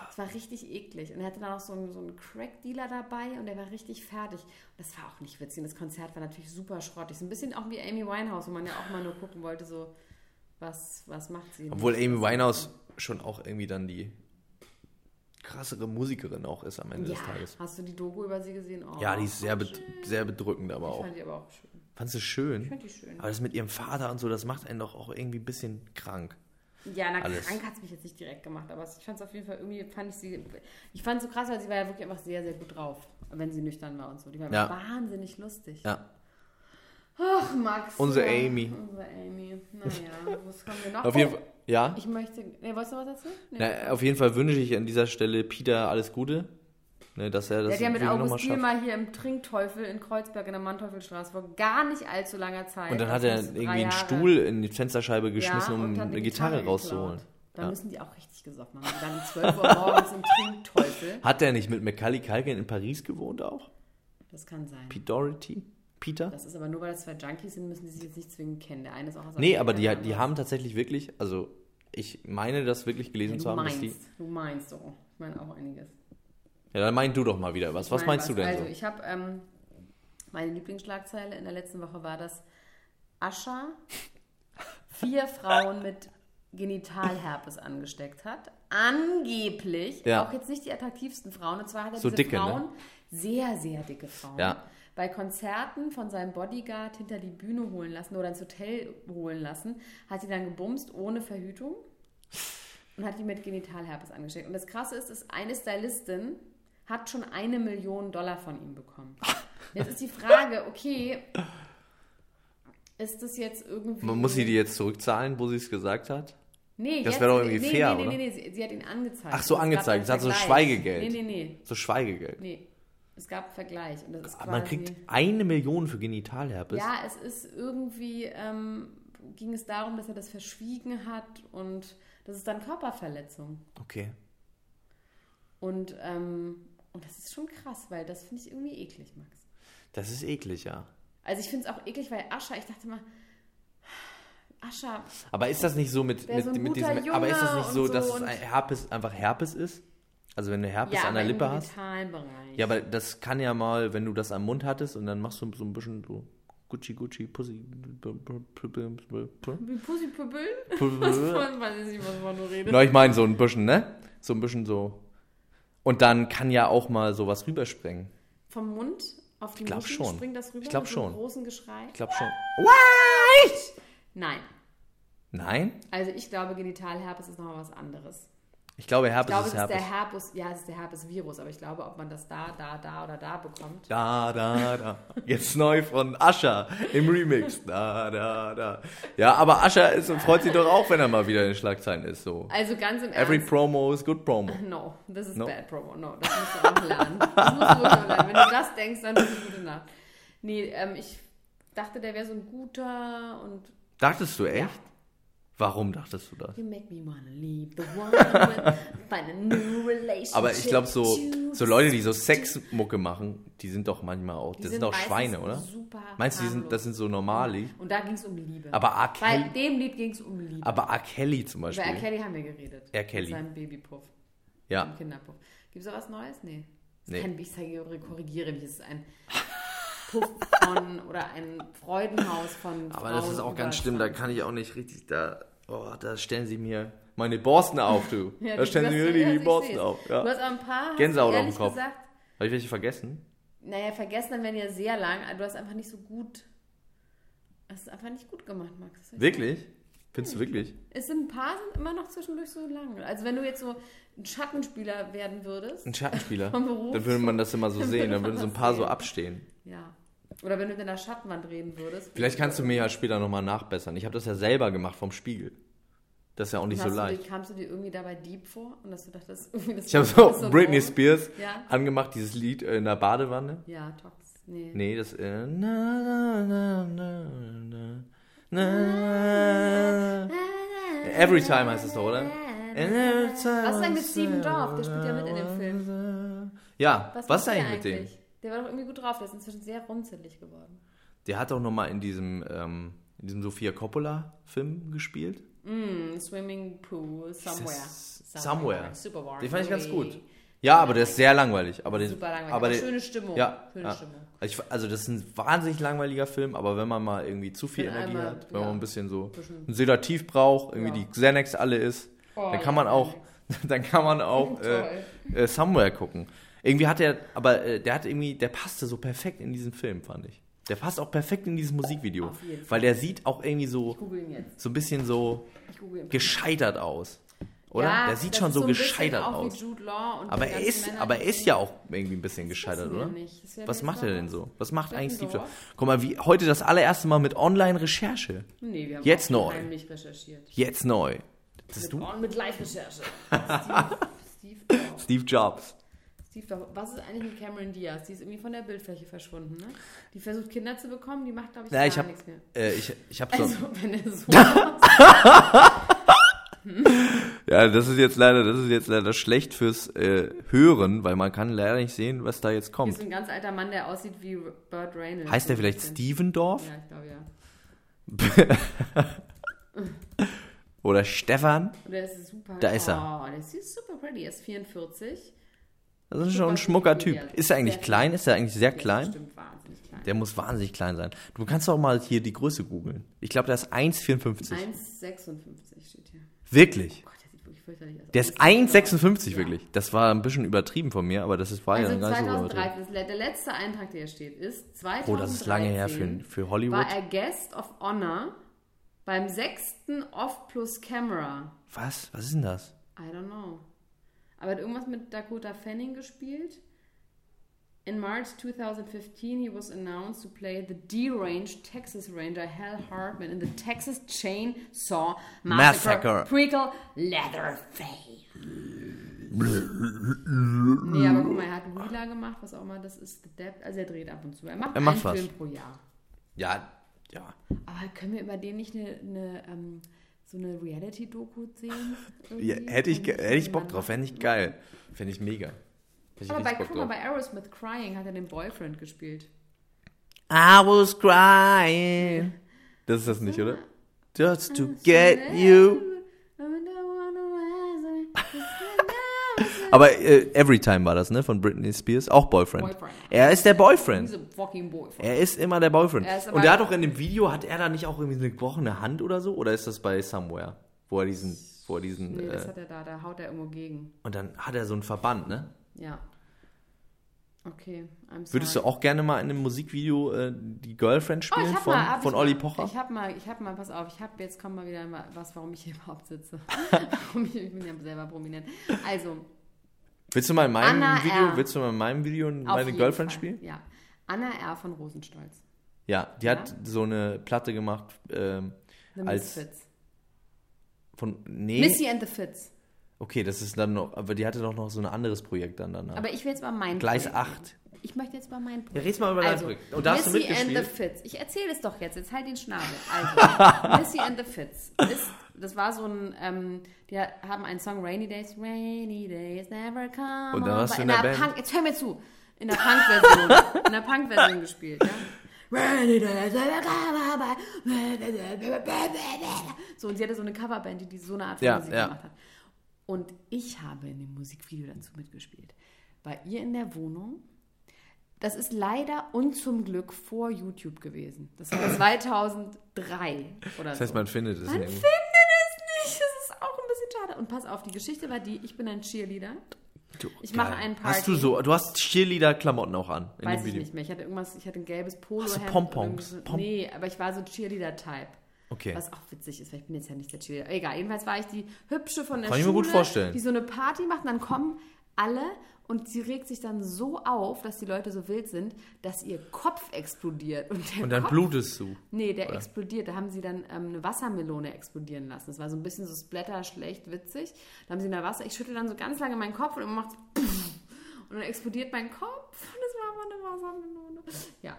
Das war richtig eklig. Und er hatte dann auch so einen, so einen Crack-Dealer dabei und der war richtig fertig. Und das war auch nicht witzig. Und das Konzert war natürlich super schrottig. So ein bisschen auch wie Amy Winehouse, wo man ja auch mal nur gucken wollte, so, was, was macht sie. Obwohl Amy Winehouse schon auch irgendwie dann die krassere Musikerin auch ist am Ende Ja, des Tages. hast du die Doku über sie gesehen? Oh, Ja, die ist sehr, schön. sehr bedrückend, aber Ich auch. fand die aber auch schön. Fandst du schön? Ich fand die schön. Aber das mit ihrem Vater und so, das macht einen doch auch irgendwie ein bisschen krank. Ja, na, Alles. krank hat es mich jetzt nicht direkt gemacht, aber ich fand es auf jeden Fall irgendwie, fand ich sie, ich fand es so krass, weil sie war ja wirklich einfach sehr, sehr gut drauf, wenn sie nüchtern war und so. Die war Ja. wahnsinnig lustig. Ja. Ach, Max. Unsere ja, Amy. Unsere Amy. Naja, was kommen wir noch? Auf jeden Oh, Fall. Ja? Ich möchte, ne, wolltest du was erzählen? Nee. Na, auf jeden Fall wünsche ich an dieser Stelle Peter alles Gute. Ne, dass er Der das hat ja mit August mal hier im Trinkteufel in Kreuzberg in der Mannteufelstraße vor gar nicht allzu langer Zeit. Und dann hat er irgendwie einen Jahre- Stuhl in die Fensterscheibe geschmissen, Ja, um eine Gitarre geklaut. rauszuholen. Da Ja. müssen die auch richtig gesoffen haben. Um 12 Uhr morgens im Trinkteufel. Hat der nicht mit Macaulay Culkin in Paris gewohnt auch? Das kann sein. Pete Doherty? Peter? Das ist aber nur, weil das zwei Junkies sind, müssen die sich jetzt nicht zwingend kennen. Der eine ist auch aus Nee, aber die, die haben tatsächlich wirklich, also ich meine das wirklich gelesen ist- zu Du haben, dass die. meinst, du meinst so. Ich meine auch einiges. Ja, dann mein du doch mal wieder was. Was Nein, meinst du denn Also so? ich habe, ähm, meine Lieblingsschlagzeile in der letzten Woche war, dass Ascha vier Frauen mit Genitalherpes angesteckt hat. Angeblich, Ja. auch jetzt nicht die attraktivsten Frauen. Und zwar hat er So diese dicke, ne? Frauen, sehr, sehr dicke Frauen, Ja. Bei Konzerten von seinem Bodyguard hinter die Bühne holen lassen oder ins Hotel holen lassen, hat sie dann gebumst ohne Verhütung und hat die mit Genitalherpes angesteckt. Und das Krasse ist, dass eine Stylistin hat schon eine Million Dollar von ihm bekommen. <laughs> Jetzt ist die Frage, okay, ist das jetzt irgendwie... Man muss sie die jetzt zurückzahlen, wo sie es gesagt hat? Nee, Das wäre doch irgendwie nee, fair, nee, nee, oder? Nee, nee, sie, sie hat ihn angezeigt. Ach so, angezeigt. Es hat so. Schweigegeld. Nee, nee, nee. So Schweigegeld. Nee, es gab einen Vergleich. Und das ist Aber man quasi- kriegt eine Million für Genitalherpes. Ja, es ist irgendwie, ähm, ging es darum, dass er das verschwiegen hat und das ist dann Körperverletzung. Okay. Und, ähm, und das ist schon krass, weil das finde ich irgendwie eklig, Max. Das ist eklig, ja. Also ich finde es auch eklig, weil Ascha, ich dachte mal, Ascha, Aber ist das nicht so mit, mit, so mit diesem. Aber ist das Junge nicht so, so dass es Herpes einfach Herpes ist? Also wenn du Herpes ja, an der Lippe im hast? Bereich. Ja, aber das kann ja mal, wenn du das am Mund hattest und dann machst du so ein bisschen so Gucci Gucci Pussy. Wie Pussy-Püppeln? <laughs> Was Na, weiß ich nicht, was man nur redet. ich meine so ein bisschen, ne? So ein bisschen so. Und dann kann ja auch mal sowas rüberspringen. Vom Mund auf die schon. springt das rüber Ich glaub mit so einem schon. großen Geschrei? Ich glaube schon. Nein. Nein? Also ich glaube, Genitalherpes ist nochmal was anderes. Ich glaube, Ich Herpes glaube, ist es ist Herpes. der Herpes, ja, es ist der Herpes-Virus, aber ich glaube, ob man das da, da, da oder da bekommt. Da, da, da. Jetzt neu von Ascher im Remix. Da, da, da. Ja, aber Ascher ist, freut sich doch auch, wenn er mal wieder in den Schlagzeilen ist. So. Also ganz im Every Ernst. promo is good promo. No, this is No? bad promo. No, das musst du auch lernen. Das musst du wirklich lernen. Wenn du das denkst, dann ist es gute Nacht. Nee, ähm, ich dachte, der wäre so ein guter und Dachtest du echt? Ja. Warum dachtest du das? You make me wanna leave the one find a new relationship. Aber ich glaube, so, so Leute, die so Sexmucke machen, die sind doch manchmal auch, Die das sind sind auch Schweine, oder? Super Meinst du, die sind, das sind so normale? Und da ging es um Liebe. Aber R. Bei Kelly, dem Lied ging es um Liebe. aber R. Kelly zum Über R. Beispiel. Kelly haben wir geredet. R. Kelly. Mit seinem Babypuff. Ja, Im Kinderpuff. Gibt es da was Neues? Nee. Das Nee. Kein, ich sage, korrigiere mich. Es ist ein Puff von <laughs> oder ein Freudenhaus von aber das Frauen ist auch ganz schlimm, da 20. kann ich auch nicht richtig, da, oh, da stellen sie mir meine Borsten auf, du. <laughs> Ja, da du stellen sie mir die, ja, die Borsten seh's. auf. Du Ja. hast aber ein paar, Gänsehaut du auf dem Kopf. gesagt, Habe ich welche vergessen? naja, vergessen, dann werden ja sehr lang. Du hast einfach nicht so gut, hast es einfach nicht gut gemacht, Max. Wirklich? Findest du wirklich? Es sind ein paar sind immer noch zwischendurch so lang. Also wenn du jetzt so ein Schattenspieler werden würdest, Ein Schattenspieler. <laughs> Vom Beruf. Dann würde man das immer so <laughs> sehen, dann würden so ein paar so sehen. abstehen. ja. Oder wenn du in der Schattenwand reden würdest. Vielleicht kannst du mir ja später nochmal nachbessern. Ich habe das ja selber gemacht vom Spiegel. Das ist ja auch nicht so leicht. dir, kamst du dir irgendwie dabei deep vor? Und dass du dachtest, <laughs> irgendwie das Ich habe ist so Britney wrong? Spears Ja. angemacht, dieses Lied äh, in der Badewanne. Ja, Tox. Nee. Nee, das äh, na, na, na, na, na, na. Every time heißt es doch, oder? Was ist denn mit Steven Dorff? Der spielt ja mit in dem Film. Ja, was, macht ist eigentlich mit dem? Der war doch irgendwie gut drauf. Der ist inzwischen sehr runzelig geworden. Der hat doch nochmal in diesem, ähm, in diesem Sofia Coppola-Film gespielt. Mm, Swimming Pool, Somewhere. das- Somewhere. Super warm. Den fand ich ganz gut. Ja, aber der ist sehr langweilig. Aber den, Super langweilig. Aber den, schöne Stimmung. Ja, Schöne ja. Stimmung. Also, ich, also das ist ein wahnsinnig langweiliger Film, aber wenn man mal irgendwie zu viel Wenn Energie einmal, hat, wenn ja, man ein bisschen so bisschen- ein Sedativ braucht, irgendwie Ja. die Xanax alle ist, Oh, dann kann man auch, <laughs> dann kann man auch <laughs> äh, äh, Somewhere gucken. Irgendwie hat er, aber äh, der hat irgendwie, der passte so perfekt in diesen Film, fand ich. Der passt auch perfekt in dieses Musikvideo. Weil der sieht auch irgendwie so, so ein bisschen so gescheitert aus. Oder? Ja, der sieht schon so gescheitert aus. Aber er ist, Männer, aber er ist ja auch irgendwie ein bisschen gescheitert, oder? werden Was macht er denn so? Was macht eigentlich Steve? Jobs? Guck mal, wie heute das allererste Mal mit Online-Recherche. Nee, wir haben Jetzt neu. recherchiert. Jetzt neu. Das ist Mit, du? mit Live-Recherche. <laughs> Steve, Steve, Jobs. Steve Jobs. Steve Jobs. Was ist eigentlich mit Cameron Diaz? Die ist irgendwie von der Bildfläche verschwunden, ne? Die versucht Kinder zu bekommen, die macht, glaube ich, gar ich hab, nichts mehr. äh, ich, ich hab so, Also, wenn er so <laughs> ja, das ist jetzt leider, das ist jetzt leider schlecht fürs äh, Hören, weil man kann leider nicht sehen, was da jetzt Hier kommt. ist ein ganz alter Mann, der aussieht wie Burt Reynolds. Heißt der vielleicht Steve? Stevendorf Ja, ich glaube ja. <laughs> oder Stefan? Und der ist super. Da ist er. Oh, der ist super pretty. Er ist 44. Das ist schon ein schmucker Typ. Ist er eigentlich klein? Ist er eigentlich sehr klein? bestimmt wahnsinnig klein. Der muss wahnsinnig klein sein. Du kannst doch mal hier die Größe googeln. Ich glaube, der ist 1,54. 1,56 steht hier. Wirklich? Gott, der sieht wirklich fürchterlich aus. Der ist 1,56 1,56 Ja. wirklich. Das war ein bisschen übertrieben von mir, aber das ist, war Also ja gar nicht so übertrieben. 2013, das le- der letzte Eintrag, der hier steht, ist 2013 Oh, das ist lange her für, für Hollywood. war er Guest of Honor beim sechsten Off Plus Camera. Was? Was ist denn das? I don't know. Aber er hat irgendwas mit Dakota Fanning gespielt. In March 2015, he was announced to play the deranged Texas Ranger Hal Hartman in the Texas Chainsaw Massacre, Massacre. Prequel Leatherface. <laughs> nee, aber guck mal, er hat Wheeler gemacht, was auch immer das ist. The Depp, also er dreht ab und zu. Er macht, Er macht einen was. Film pro Jahr. Ja, ja. Aber können wir über den nicht eine, eine ähm, so eine Reality-Doku sehen? ja hätte, ich, hätte ich Bock drauf. Fände ich geil. Fände ich mega. Ich Aber bei, guck Bock mal, bei Aerosmith Crying hat er den Boyfriend gespielt. I was crying. Das ist das nicht, oder? Just to get you. Aber äh, Everytime war das, ne? Von Britney Spears. Auch Boyfriend. Boyfriend. Er ist der Boyfriend. Boyfriend. Er ist immer der Boyfriend. Er aber- Und der hat doch in dem Video, hat er da nicht auch irgendwie eine gebrochene Hand oder so? Oder ist das bei Somewhere? Wo er diesen, wo er diesen, Nee, das äh, hat er da, da haut er irgendwo gegen. und dann hat er so einen Verband, ne? Ja. Okay, I'm sorry. Würdest du auch gerne mal in einem Musikvideo äh, die Girlfriend Oh, spielen hab von, mal, von Olli Pocher? Ich hab mal, ich hab mal, pass auf, ich hab, jetzt kommt mal wieder mal was, warum ich hier überhaupt sitze. <laughs> <laughs> Ich bin ja selber prominent. Also, Willst du mal in meinem Anna Video, R. willst du mal in meinem Video meine Girlfriend Fall. spielen? Ja. Anna R. von Rosenstolz. Ja, die Ja? hat so eine Platte gemacht ähm, The als Misfits. von nee. Missy and the Fits. Okay, das ist dann noch, aber die hatte doch noch so ein anderes Projekt dann danach. Aber ich will jetzt mal mein Gleis Projekt 8. Ich möchte jetzt mal mein Projekt. Ja, red's mal über dein also, Projekt. Und da hast du Missy and the mitgespielt? Fits. Ich erzähle es doch jetzt. Jetzt halt den Schnabel. Also, <laughs> Missy and the Fits. Ist, das war so ein, ähm, die haben einen Song Rainy Days, Rainy Days Never Come. Und da warst du in der der Band? Punk, jetzt hör mir zu. In der Punk-Version. in der Punk-Version gespielt, ja. Rainy Days Never Come. So, und sie hatte so eine Coverband, die, die so eine Art von Ja, Musik ja. gemacht hat. Und ich habe in dem Musikvideo dazu mitgespielt. Bei ihr in der Wohnung. Das ist leider und zum Glück vor YouTube gewesen. Das war <clears throat> 2003 oder Das heißt, so. man findet es Man irgendwie. findet es nicht. Das ist auch ein bisschen schade. Und pass auf, die Geschichte war die, ich bin ein Cheerleader. Du, Ich mache geil. einen Hast du Party. so, du hast Cheerleader-Klamotten auch an in Weiß dem ich Video. nicht mehr. Ich hatte irgendwas, ich hatte ein gelbes Polo. Hast du Pompons? Pom- nee, aber ich war so Cheerleader-Type. Okay. Was auch witzig ist, weil ich bin jetzt ja nicht der Cheerleader. Egal, jedenfalls war ich die Hübsche von der Kann ich Schule, mir gut vorstellen. die so eine Party macht und dann kommen alle und sie regt sich dann so auf, dass die Leute so wild sind, dass ihr Kopf explodiert. Und, der Und dann Kopf, blutest du. Nee, der explodiert. Da haben sie dann ähm, eine Wassermelone explodieren lassen. Das war so ein bisschen so splatter, schlecht, witzig. Da haben sie in der Wasser, ich schüttel dann so ganz lange meinen Kopf und immer macht <laughs> und dann explodiert mein Kopf und <laughs> das war aber eine Wassermelone. Ja,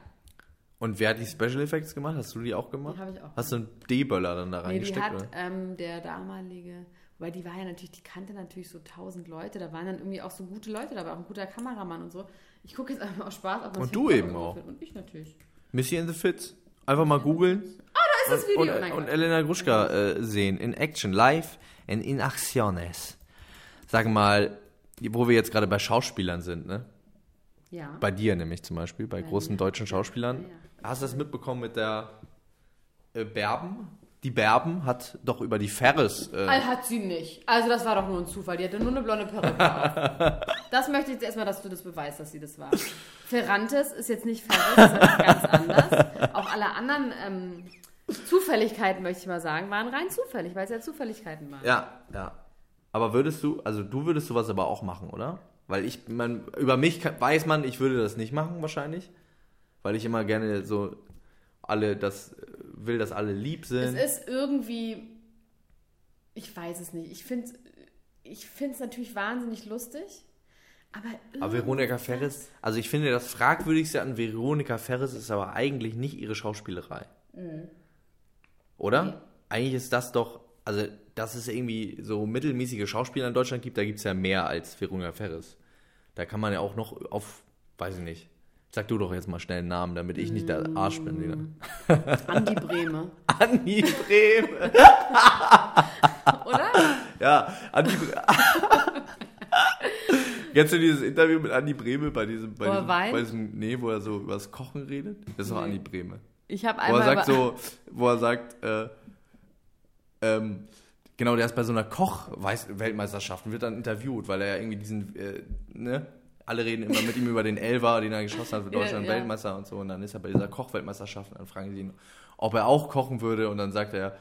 Und wer hat die Special Effects gemacht? Hast du die auch gemacht? Die hab ich auch Hast du einen D-Böller dann da Nee, die reingesteckt? hat oder? ähm, der damalige, weil die war ja natürlich, die kannte natürlich so tausend Leute, da waren dann irgendwie auch so gute Leute dabei, auch ein guter Kameramann und so. Ich gucke jetzt einfach aus Spaß, ob man Und du eben auch. Und ich natürlich. Missy in the Fits. Einfach mal googeln. Da ist das Video. Und, Nein, und Quatsch. Elena Gruschka äh, sehen in Action, live and in acciones. Sag mal, wo wir jetzt gerade bei Schauspielern sind, ne? ja. Bei dir nämlich zum Beispiel, bei großen mir. deutschen Schauspielern. Ja, Hast du das mitbekommen mit der äh, Berben? Die Berben hat doch über die Ferris. Äh, All hat sie nicht. Also das war doch nur ein Zufall. Die hatte nur eine blonde Perücke auf. <laughs> Das möchte ich jetzt erstmal, dass du das beweist, dass sie das war. Ferrantes ist jetzt nicht Ferris, das ist ganz anders. Auch alle anderen ähm, Zufälligkeiten, möchte ich mal sagen, waren rein zufällig, weil es ja Zufälligkeiten waren. ja, ja. Aber würdest du, also du würdest sowas aber auch machen, oder? Weil ich, man, über mich kann, weiß man, ich würde das nicht machen wahrscheinlich. Weil ich immer gerne so alle, das will, dass alle lieb sind. Es ist irgendwie, ich weiß es nicht. Ich finde es ich find's natürlich wahnsinnig lustig, aber Aber Veronika Ferris, also ich finde, das Fragwürdigste an Veronika Ferris ist aber eigentlich nicht ihre Schauspielerei. Oder? Nee. Eigentlich ist das doch, also dass es irgendwie so mittelmäßige Schauspieler in Deutschland gibt, da gibt es ja mehr als Veronika Ferris. Da kann man ja auch noch auf, weiß ich nicht. Sag du doch jetzt mal schnell einen Namen, damit ich nicht der Arsch bin. Digga. Andi Brehme, <laughs> Andi Brehme. oder? Ja, Andi Brehme. <laughs> Kennst du dieses Interview mit Andi Brehme bei diesem, bei Wo er diesem, bei diesem, nee, wo er so über das Kochen redet? Das ist doch Nee. Andi Brehme. Ich habe Wo er einmal sagt so, wo er sagt, äh, ähm, genau, der ist bei so einer Koch-Weltmeisterschaft und wird dann interviewt, weil er ja irgendwie diesen, äh, ne, alle reden immer mit ihm über den Elfer, den er geschossen hat für Ja, Deutschland ja. Weltmeister und so. Und dann ist er bei dieser Koch-Weltmeisterschaft und dann fragen sie ihn, ob er auch kochen würde. Und dann sagt er,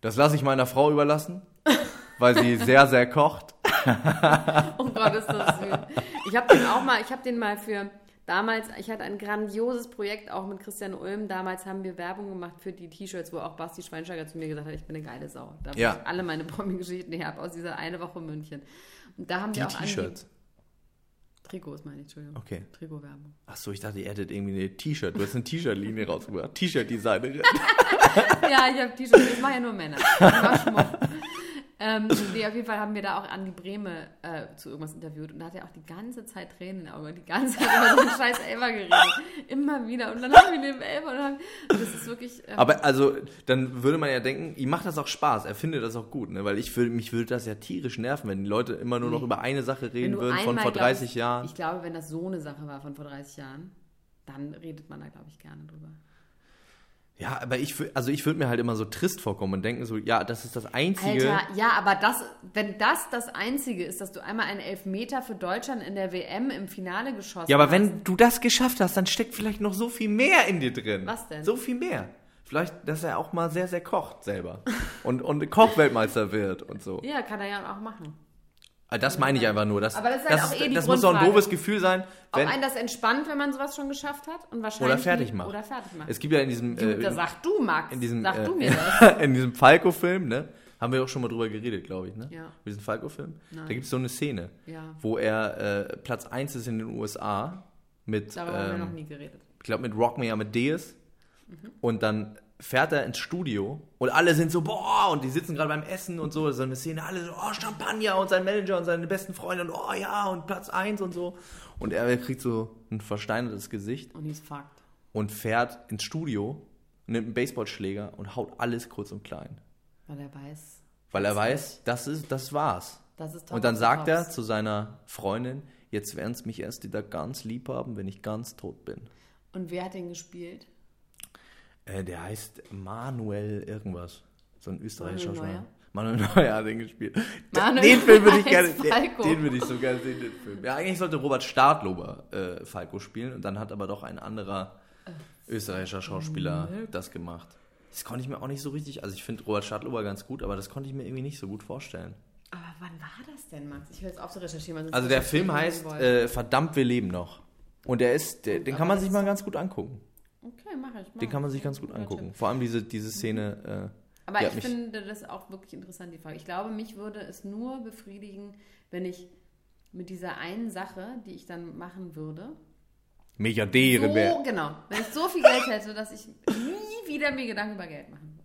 das lasse ich meiner Frau überlassen, weil sie sehr, sehr kocht. <laughs> Oh Gott, ist das süß. Ich habe den auch mal, ich habe den mal für damals, ich hatte ein grandioses Projekt auch mit Christian Ulm. Damals haben wir Werbung gemacht für die T-Shirts, wo auch Basti Schweinsteiger zu mir gesagt hat, ich bin eine geile Sau. Da Ja. ja. ich alle meine Promi-Geschichten her habe aus dieser eine Woche München. Und da haben Die wir auch T-Shirts. Trikots meine ich, Entschuldigung. Okay. Trikotwerbung. Achso, ich dachte, ihr hättet irgendwie eine T-Shirt. Du hast eine T-Shirt-Linie <laughs> rausgebracht. T-Shirt-Designerin. <laughs> Ja, ich habe T-Shirts, das machen ja nur Männer. Ich Schmuck. Ähm, nee, auf jeden Fall haben wir da auch Andi Brehme äh, zu irgendwas interviewt und da hat er auch die ganze Zeit Tränen in den Augen, die ganze Zeit über so einen scheiß Elfer geredet. Immer wieder. Und dann haben wir den Elfer und dann, das ist wirklich. Ähm, Aber also, dann würde man ja denken, ihm macht das auch Spaß, er findet das auch gut, ne? Weil ich würde, mich würde das ja tierisch nerven, wenn die Leute immer nur noch über eine Sache reden würden von einmal, vor glaub 30 ich, Jahren. Ich glaube, wenn das so eine Sache war von vor 30 Jahren, dann redet man da, glaube ich, gerne drüber. Ja, aber ich, also ich würde mir halt immer so trist vorkommen und denken so, ja, das ist das Einzige. Alter, ja, aber das, wenn das das Einzige ist, dass du einmal einen Elfmeter für Deutschland in der WM im Finale geschossen ja, aber hast. wenn du das geschafft hast, dann steckt vielleicht noch so viel mehr in dir drin. Was denn? So viel mehr. Vielleicht, dass er auch mal sehr, sehr kocht selber. und, und Kochweltmeister wird und so. Ja, kann er ja auch machen. Ah, Das meine ich einfach nur. Das, Aber das ist halt auch eh die das muss doch ein doofes Gefühl sein, Auch wenn, einen das entspannt, wenn man sowas schon geschafft hat und wahrscheinlich oder fertig macht. Oder fertig macht. Es gibt ja in diesem, äh, da sag du, Max. in diesem, sag äh, du mir das. <laughs> in diesem Falco-Film, ne? Haben wir auch schon mal drüber geredet, glaube ich, ne? Ja. Über diesen Falco-Film. Da gibt es so eine Szene, Ja. wo er äh, Platz 1 ist in den USA mit, Darüber haben wir noch ähm, nie geredet. ich glaube, mit Rock Me Amadeus. Mhm. Und dann fährt er ins Studio und alle sind so, boah, und die sitzen gerade beim Essen und so, so eine Szene, alle so, oh, Champagner und sein Manager und seine besten Freunde und oh ja, und Platz 1 und so. Und er kriegt so ein versteinertes Gesicht Und he's fucked. und fährt ins Studio, nimmt einen Baseballschläger und haut alles kurz und klein. Weil er weiß, Weil er weiß, das ist, das war's. das ist top Und dann sagt er zu seiner Freundin, jetzt werden es mich erst wieder ganz lieb haben, wenn ich ganz tot bin. Und wer hat den gespielt? Äh, der heißt Manuel irgendwas. So ein österreichischer Manuel Schauspieler. Manuel Neuer hat den gespielt. Manuel den Film würde ich Neuer gerne, ist den, würde ich so gerne sehen, den Film. Ja, eigentlich sollte Robert Stadlober äh, Falco spielen und dann hat aber doch ein anderer österreichischer Schauspieler das gemacht. Das konnte ich mir auch nicht so richtig, also ich finde Robert Stadlober ganz gut, aber das konnte ich mir irgendwie nicht so gut vorstellen. Aber wann war das denn, Max? Ich höre jetzt auf zu recherchieren. Also der Film heißt äh, Verdammt, wir leben noch. Und der ist, der, den aber kann man sich mal ganz gut angucken. Okay, mache ich. Mach Den kann man ich. sich ganz gut angucken. Tipp. Vor allem diese, diese Szene. Äh, Aber ich finde das auch wirklich interessant, die Frage. Ich glaube, mich würde es nur befriedigen, wenn ich mit dieser einen Sache, die ich dann machen würde, Milliardärin so, wäre. genau, wenn ich so viel Geld hätte, dass ich nie wieder mir Gedanken über Geld machen würde.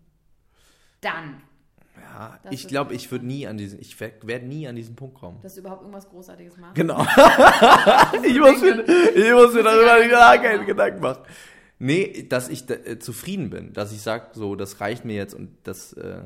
Dann, Ja, Das ich glaube, ich würde nie an diesen, ich werde nie an diesen Punkt kommen. dass du überhaupt irgendwas Großartiges machst. Genau. <laughs> ich, muss mir, ich muss mir darüber gar keinen Gedanken machen. Nee, dass ich äh, zufrieden bin, dass ich sage, so, das reicht mir jetzt und das, äh,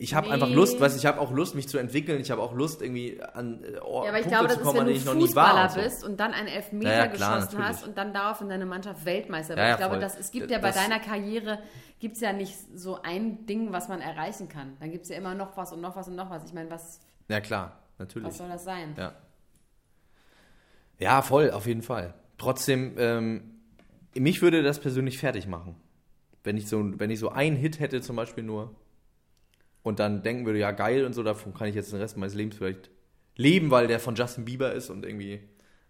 Ich habe Nee. einfach Lust, weißt ich habe auch Lust, mich zu entwickeln. Ich habe auch Lust, irgendwie an äh, oh, Ja, aber ich Punkte glaube, das zu ist, kommen, wenn an du ich noch nie war. Fußballer und so. bist und dann einen Elfmeter Ja, ja, klar, geschossen natürlich. hast und dann daraufhin deine Mannschaft Weltmeister wird. Ja, ich glaube, voll. das, es gibt ja bei Das- deiner Karriere gibt's ja nicht so ein Ding, was man erreichen kann. Dann gibt es ja immer noch was und noch was und noch was. Ich meine, was, Ja, klar, natürlich. was soll das sein? Ja. Ja, voll, auf jeden Fall. Trotzdem, ähm, mich würde das persönlich fertig machen. Wenn ich so, wenn ich so einen Hit hätte zum Beispiel nur und dann denken würde, ja geil und so, davon kann ich jetzt den Rest meines Lebens vielleicht leben, weil der von Justin Bieber ist und irgendwie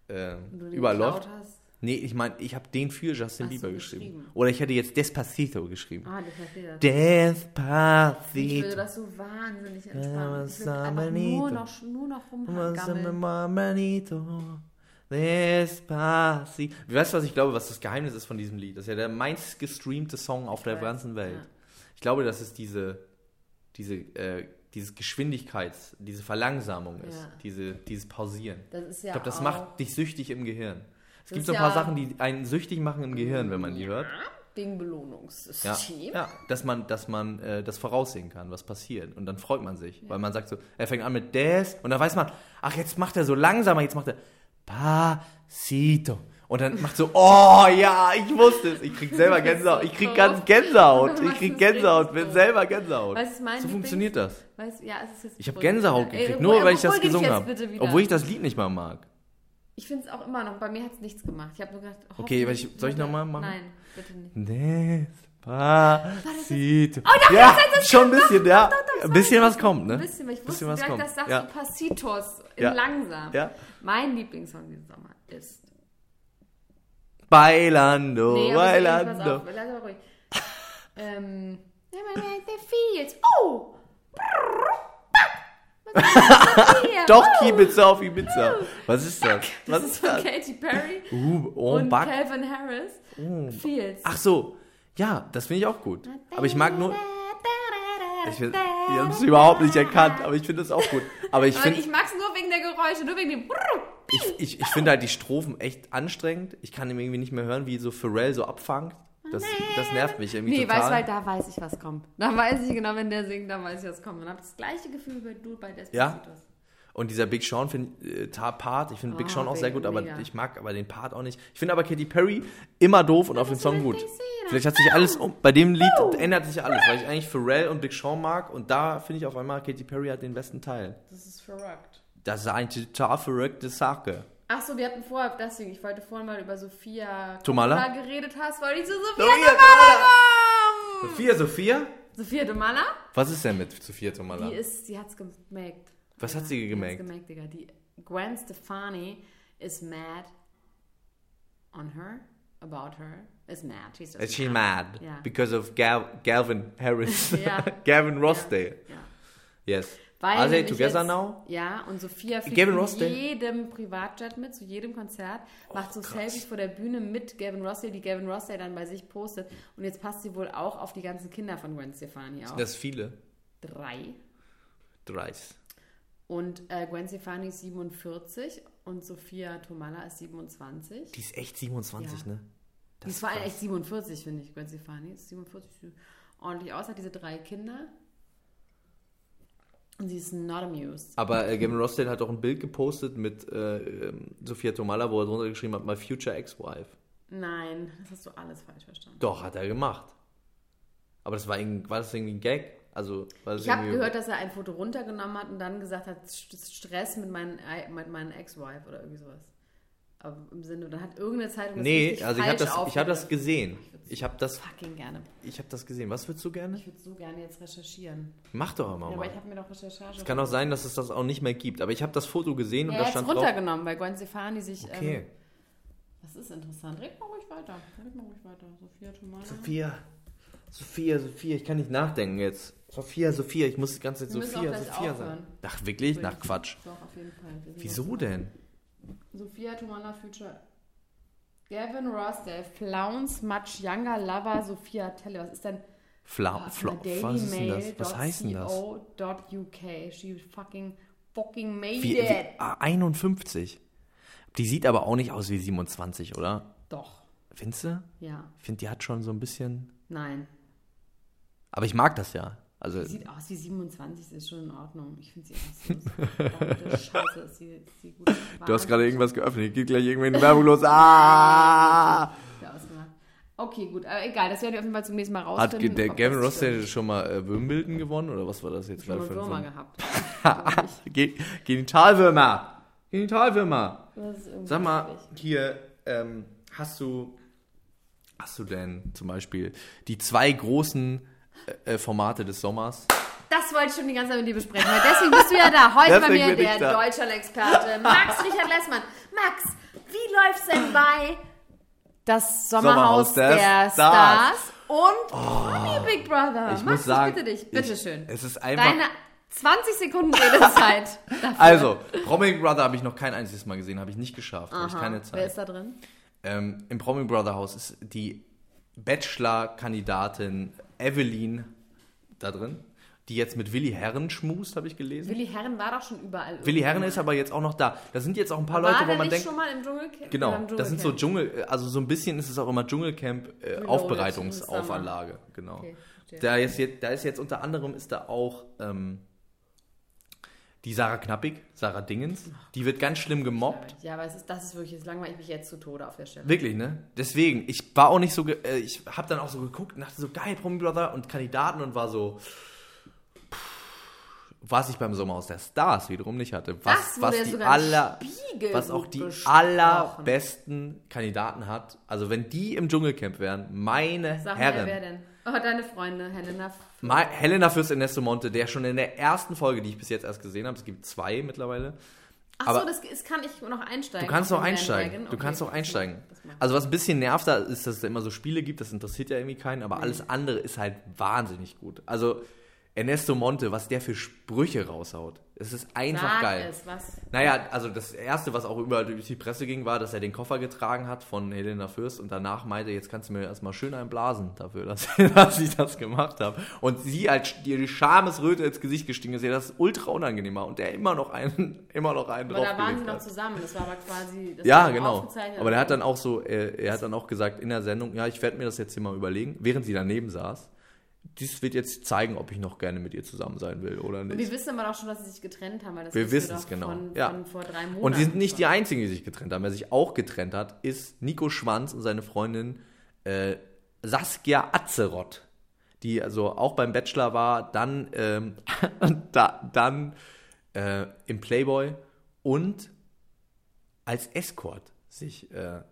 äh, Und überall geklaut läuft. Hast. Nee, ich meine, ich habe den für Justin Ach so, Bieber geschrieben. geschrieben. Oder ich hätte jetzt Despacito geschrieben. Ah, verstehe das. Ich würde Despacito. das so wahnsinnig entspannen. Ich würde einfach nur noch, nur noch rumgammeln. Despacito. Weißt du, was ich glaube, was das Geheimnis ist von diesem Lied? Das ist ja der meistgestreamte Song auf der ganzen Welt. Ich glaube, dass es diese, diese, äh, dieses Geschwindigkeits-, diese Verlangsamung ist. Ja. Diese, dieses Pausieren. Das ja Ich glaube, das macht dich süchtig im Gehirn. Es Das gibt so ein paar Sachen, die einen süchtig machen im Gehirn, wenn man die hört. Ding Belohnungssystem. ja dass man, dass man äh, das voraussehen kann, was passiert. Und dann freut man sich, weil man sagt so, er fängt an mit des und dann weiß man, ach, jetzt macht er so langsamer, jetzt macht er Pasito. Und dann macht so, oh ja, ich wusste es. Ich krieg selber Gänsehaut. Ich krieg ganz Gänsehaut. <laughs> Ich krieg Gänsehaut, bin selber Gänsehaut. Weißt mein So funktioniert das. Weißt, ja, es ist jetzt Ich habe. Gänsehaut Ey, gekriegt, beruhig- nur weil ich das gesungen habe. Obwohl ich das Lied nicht mal mag. Ich finde es auch immer noch, bei mir hat es nichts gemacht. Ich habe nur gedacht, Okay, ich- soll ich wird noch mal er- machen? Nein, bitte nicht. Despacito. ja, schon ein bisschen, ja. Ein bisschen was kommt, ne? Ein bisschen, weil ich wusste Bisschen was direkt, kommt. das sagst Ja. du Pasitos in Ja. langsam. Ja. Mein Lieblingssong diesen Sommer ist... Bailando, Nee, bailando. auf, lass mal ruhig. <laughs> ähm... The Fields. Oh! Das? Doch, Oh! Ibiza auf Ibiza. Was ist das? <laughs> Was Das ist ist von das? Katy Perry Uh, oh, und Back. Calvin Harris. Fields. Ach so. Ja, das finde ich auch gut. Aber ich mag nur. Ich, find, ich habe es überhaupt nicht erkannt, aber ich finde das auch gut. Aber ich finde ich mag's nur wegen der Geräusche, nur wegen dem... ich, ich, ich find halt die Strophen echt anstrengend. Ich kann irgendwie nicht mehr hören, wie so Pharrell so abfangt. Das, das nervt mich irgendwie Nee, total. weißt du, weil da weiß ich, was kommt. Da weiß ich genau, wenn der singt, da weiß ich, was kommt. Und hab das gleiche Gefühl wie du bei Despotitos. Und dieser Big Sean find, äh, Part, ich finde Big Oh, Sean auch sehr gut, aber mega. ich mag aber den Part auch nicht. Ich finde aber Katy Perry immer doof und auf den Song gut. Vielleicht hat sich alles um. Bei dem Lied ändert sich alles, weil ich eigentlich Pharrell und Big Sean mag und da finde ich auf einmal Katy Perry hat den besten Teil. Das ist verrückt. Das ist eine total verrückte Sache. Ach so, wir hatten vorher, deswegen, ich wollte vorhin mal über Sophia Tomala? Geredet hast, wollte ich zu Sophia Sophia Tomala. Sophia, Sophia? Sophia Tomala? Was ist denn mit Sophia Tomala? Die ist, die hat's gemerkt. Was hat sie gemerkt? gemerkt, Digga. Die Gwen Stefani is mad on her, about her, is mad. She's just Is she mad? Ja. Because of Gal Galvin Harris. <laughs> <laughs> Gavin Rossdale. Ja. Yes. Weil Are they together jetzt, now? Ja, und Sophia fliegt Gavin zu jedem Privatjet mit, zu jedem Konzert, macht so krass. Selfies vor der Bühne mit Gavin Rossdale, die Gavin Rossdale dann bei sich postet. Und jetzt passt sie wohl auch auf die ganzen Kinder von Gwen Stefani auf. Das viele. Drei. Dreis. Und äh, Gwen Stefani ist 47 und Sophia Tomala ist 27. Die ist echt 27, Ja. ne? Die ist vor allem echt 47, finde ich, Gwen Stefani. Ist 47, sieht ordentlich aus, hat diese drei Kinder. Und sie ist not amused. Aber äh, Gavin Rossdale hat auch ein Bild gepostet mit äh, ähm, Sophia Tomala, wo er drunter geschrieben hat, my future ex-wife. Nein, das hast du alles falsch verstanden. Doch, hat er gemacht. Aber das war, war das irgendwie ein Gag? Also, Ich habe gehört, dass er ein Foto runtergenommen hat und dann gesagt hat, St- Stress mit meinen, mit meinen Ex-Wife oder irgendwie sowas. Aber im Sinne, dann hat irgendeine Zeitung das Nee, also ich habe das, ich hab das gesehen. Ich habe das, Fucking gerne. ich hab das gesehen. Was würdest du gerne? Ich würde so gerne jetzt recherchieren. Mach doch einmal Ja, aber mal. ich habe mir doch Recherche. Es kann auch sein, dass es das auch nicht mehr gibt. Aber ich habe das Foto gesehen und ja, da jetzt stand drauf. runtergenommen, weil Gwen Stefani sich. Okay. Ähm, das ist interessant. Red mal ruhig weiter. Red mal ruhig weiter. Sophia Tomala. Sophia, Sophia, Sophia, ich kann nicht nachdenken jetzt. Sophia, Sophia, ich muss die ganze Zeit Sophia, Sophia sagen. Ach, wirklich? Nach Quatsch. Doch, auf jeden Fall. Wieso denn? Sophia Tomala Future. Gavin Rossdale, Flowns Much Younger Lover Sophia Telle. Was ist denn? Fla, Fla, was ist denn das? Was heißt denn das? .co.uk. She fucking fucking made Wie, it. wie, ah, 51. Die sieht aber auch nicht aus wie 27, oder? Doch. Findest du? Ja. Ich finde, die hat schon so ein bisschen. Nein. Aber ich mag das ja. Also, Sieht aus wie 27, das ist schon in Ordnung. Ich finde sie auch. Verdammte <laughs> Scheiße, ist sie, ist sie gut. du hast gerade irgendwas geöffnet. Geht gleich irgendwie eine Werbung los. <laughs> Ah! Okay, gut, aber egal, das werden wir auf jeden Fall zum nächsten Mal Hat rausfinden. ge- der Gavin Ross schon mal äh, Wimbledon gewonnen oder was war das jetzt schon für Würmer ein gehabt. <laughs> Ge Genitalwürmer. Genitalwürmer. Sag mal, schwierig. hier, ähm, hast du, hast du denn zum Beispiel die zwei großen äh, Formate des Sommers? Das wollte ich schon die ganze Zeit mit dir besprechen, weil deswegen bist du ja da. Heute bei mir der. Deutschland-Experte Max Richard Lessmann. Max, wie läuft's denn bei das Sommerhaus, Sommerhaus der der, Stars. Stars, und Promi Big Brother? Ich Max, muss sagen, ich bitte dich, bitte ich- schön. Es ist einfach. Deine 20 Sekunden Redezeit. <laughs> also, Promi Big Brother habe ich noch kein einziges Mal gesehen, habe ich nicht geschafft, habe ich keine Wer Zeit. ist da drin? Ähm, Im Promi Brother Haus ist die Bachelor-Kandidatin Evelyn da drin, die jetzt mit Willi Herren schmust, habe ich gelesen. Willi Herren war doch schon überall. Willi Herren irgendwo. ist aber jetzt auch noch da. Da sind jetzt auch ein paar war Leute, wo man denkt, schon mal im Dschungelcamp? Genau, im das sind so Dschungelcamp? Dschungel, also so ein bisschen ist es auch immer Dschungelcamp äh, genau. Okay, da, ist jetzt, da ist jetzt unter anderem ist da auch ähm, die Sarah Knappig, Sarah Dingens, die wird ganz schlimm gemobbt. Ja, aber es ist, das ist wirklich, es langweilt mich jetzt zu Tode auf der Stelle. Wirklich, ne? Deswegen, ich war auch nicht so, äh, ich habe dann auch so geguckt und dachte so, geil, Promi Brother und Kandidaten und war so, pff, was ich beim Sommerhaus der Stars wiederum nicht hatte. Was, Das was die aller, was auch die besprochen. allerbesten Kandidaten hat. Also wenn die im Dschungelcamp wären, meine Sag mir, Herren. wer denn? Oh, deine Freunde, Helena. Ma- Helena Fürst Ernesto Monte, der schon in der ersten Folge, die ich bis jetzt erst gesehen habe, es gibt zwei mittlerweile. Achso, das, das kann ich noch einsteigen. Du kannst noch einsteigen. Du Okay, kannst noch einsteigen. Also was ein bisschen nervt da ist, dass es da immer so Spiele gibt, das interessiert ja irgendwie keinen, aber alles andere ist halt wahnsinnig gut. Also Ernesto Monte, was der für Sprüche raushaut. Es ist einfach Sag geil. es, was? Naja, also das erste, was auch überall durch die Presse ging, war, dass er den Koffer getragen hat von Helena Fürst und danach meinte, jetzt kannst du mir erstmal schön einblasen dafür, dass, <laughs> dass ich das gemacht habe. Und sie als die Schamesröte ins Gesicht gestiegen ist, ja, das ist ultra unangenehm war und der immer noch einen, <laughs> immer noch einen Aber da waren sie noch zusammen. Das war aber quasi. Das Ja, genau. Aber der hat dann auch so, er, er hat dann auch gesagt in der Sendung, ja, ich werde mir das jetzt hier mal überlegen, während sie daneben saß. Dies wird jetzt zeigen, ob ich noch gerne mit ihr zusammen sein will oder Und nicht. wir wissen aber doch schon, dass sie sich getrennt haben. Weil das Wir wissen es genau. Von, Ja. von vor drei Monaten. Und die sind nicht die einzigen, die sich getrennt haben. Wer sich auch getrennt hat, ist Nico Schwanz und seine Freundin äh, Saskia Azeroth, die also auch beim Bachelor war, dann, ähm, <laughs> da, dann äh, im Playboy und als Escort sich äh,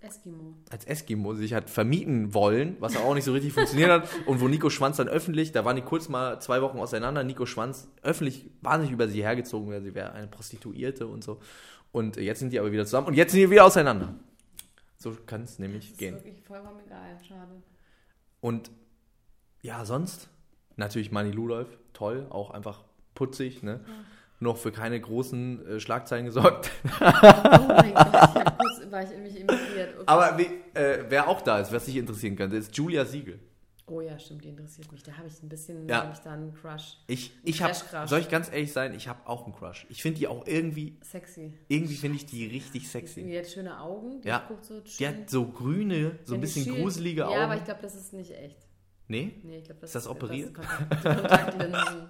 Eskimo. als Eskimo sich hat vermieten wollen, was auch nicht so richtig funktioniert hat. <laughs> Und wo Nico Schwanz dann öffentlich, da waren die kurz mal zwei Wochen auseinander, Nico Schwanz öffentlich wahnsinnig über sie hergezogen wäre, sie wäre eine Prostituierte und so. Und jetzt sind die aber wieder zusammen und jetzt sind die wieder auseinander. So kann es nämlich Das ist gehen. wirklich vollkommen egal. Schade. Und ja, sonst natürlich Mani Ludolf, toll, auch einfach putzig, ne? Noch für keine großen äh, Schlagzeilen gesorgt. Oh mein Gott, ich kurz war ich in mich imitiert. Okay. Aber äh, wer auch da ist, was dich interessieren könnte, ist Julia Siegel. oh ja, stimmt, die interessiert mich. Da habe ich ein bisschen, Ja. habe ich da einen Crush. Ich, ich habe, soll ich ganz ehrlich sein, ich habe auch einen Crush. Ich finde die auch irgendwie, Sexy. irgendwie finde ich die richtig Die sexy. hat schöne Augen. Die Ja. guckt so schön. Die hat so grüne, so ein die bisschen gruselige Augen. Ja, aber ich glaube, das ist nicht echt. nee? Nee, ich glaube, das Ist das operiert? Das ist Kontakt, Kontaktlinsen.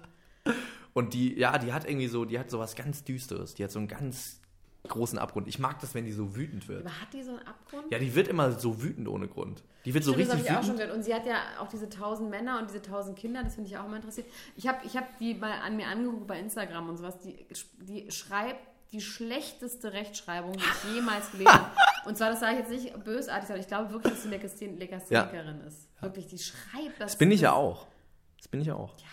Und die, ja, die hat irgendwie so, die hat so was ganz Düsteres. Die hat so einen ganz großen Abgrund. Ich mag das, wenn die so wütend wird. Aber hat die so einen Abgrund? Ja, die wird immer so wütend ohne Grund. Die wird so Stimmt, das habe richtig ich auch schon gehört. Und sie hat ja auch diese tausend Männer und diese tausend Kinder, das finde ich auch immer interessiert. Ich habe ich hab die mal an mir angeguckt bei Instagram und sowas. Die, die schreibt die schlechteste Rechtschreibung, die ich jemals gelesen habe. <laughs> Und zwar, das sage ich jetzt nicht bösartig, sondern ich glaube wirklich, dass sie Legasthен- Legasthenikerin ist. Wirklich, die schreibt das. Das bin ich ja auch. Das bin ich ja auch. Es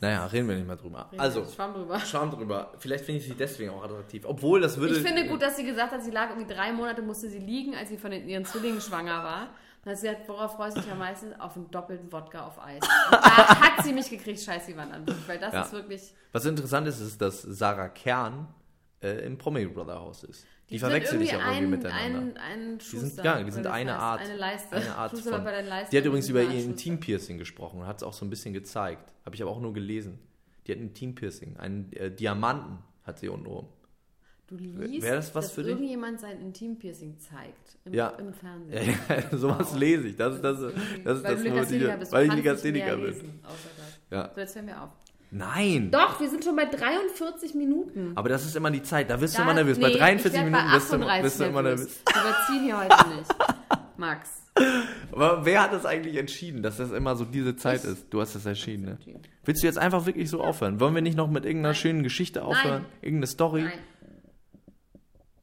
Naja, reden wir nicht mal drüber. Also, Schwamm drüber. Scham drüber. Vielleicht finde ich sie deswegen auch attraktiv. Obwohl, das würde... Ich finde gut, dass sie gesagt hat, sie lag irgendwie drei Monate, musste sie liegen, als sie von den, ihren Zwillingen schwanger war. Und hat sie gesagt, worauf freust du dich am meisten? Auf einen doppelten Wodka auf Eis. Und da hat sie mich gekriegt, scheiß die Wand an. Weil das Ja. ist wirklich... Was interessant ist, ist, dass Sarah Kern äh, im Promi Brother Haus ist. Die, sind verwechseln dich auch irgendwie ein, miteinander. Ein, ein die sind, ja, die sind das eine heißt. Art. Eine Leiste. Eine Art Schuster von, die hat übrigens über ihr. Intimpiercing gesprochen und hat es auch so ein bisschen gezeigt. Habe ich aber auch nur gelesen. Die hat ein Intimpiercing. Einen äh, Diamanten hat sie unten oben. Du liest, Wäre das was dass für dich? irgendjemand sein Intimpiercing zeigt im, Ja. im Fernsehen. <laughs> Ja, ja, sowas lese ich. Das ist das, das, ist weil das du Legastheniker bist. weil ich Legastheniker bin. das. Ja. So, jetzt hören wir auf. Nein. Doch, wir sind schon bei 43 Minuten. Aber das ist immer die Zeit, da wirst du immer nervös. bei nee, 43 ich werd Minuten bei wirst du, 38 wirst du immer nervös. Wir überziehen hier heute nicht. <laughs> Max. Aber wer hat das eigentlich entschieden, dass das immer so diese Zeit Ich. ist? Du hast das entschieden, ne? Willst du jetzt einfach wirklich so aufhören? Wollen wir nicht noch mit irgendeiner Nein. schönen Geschichte aufhören? Nein. Irgendeine Story? Nein.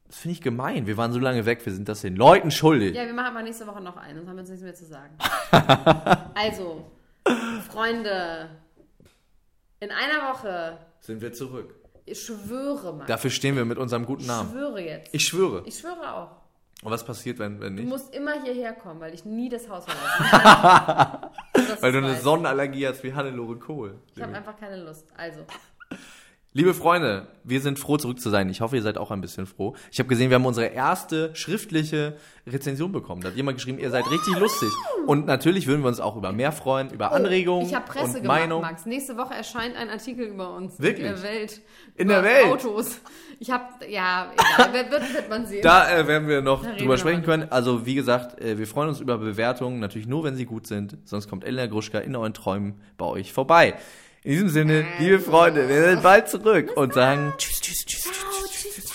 Das finde ich gemein. Wir waren so lange weg, wir sind das den Leuten schuldig. Ja, wir machen aber nächste Woche noch einen, sonst haben wir uns nichts mehr zu sagen. <laughs> also, Freunde, in einer Woche, Sind wir zurück. ich schwöre mal. Dafür stehen wir mit unserem guten ich Namen. schwöre jetzt. Ich schwöre. Ich schwöre auch. Und was passiert, wenn, wenn Du nicht? musst immer hierher kommen, weil ich nie das Haus verlasse. <laughs> Weil du eine. Sonnenallergie hast wie Hannelore Kohl. Ich habe einfach keine Lust. Also, Liebe Freunde, wir sind froh, zurück zu sein. Ich hoffe, ihr seid auch ein bisschen froh. Ich habe gesehen, wir haben unsere erste schriftliche Rezension bekommen. Da hat jemand geschrieben, ihr seid richtig lustig. Und natürlich würden wir uns auch über mehr freuen, über Anregungen Oh, ich habe Presse und gemacht, Meinung. Max. Nächste Woche erscheint ein Artikel über uns. Wirklich? In der Welt. In der Welt? Autos. Ich habe, ja, egal. wird, wird, man sehen. Da äh, werden wir noch Da drüber sprechen können. Also wie gesagt, äh, wir freuen uns über Bewertungen, natürlich nur, wenn sie gut sind. Sonst kommt Elena Gruschka in euren Träumen bei euch vorbei. In diesem Sinne, liebe Freunde, wir sind bald zurück und sagen Tschüss, tschüss, tschüss, tschüss. Tschüss.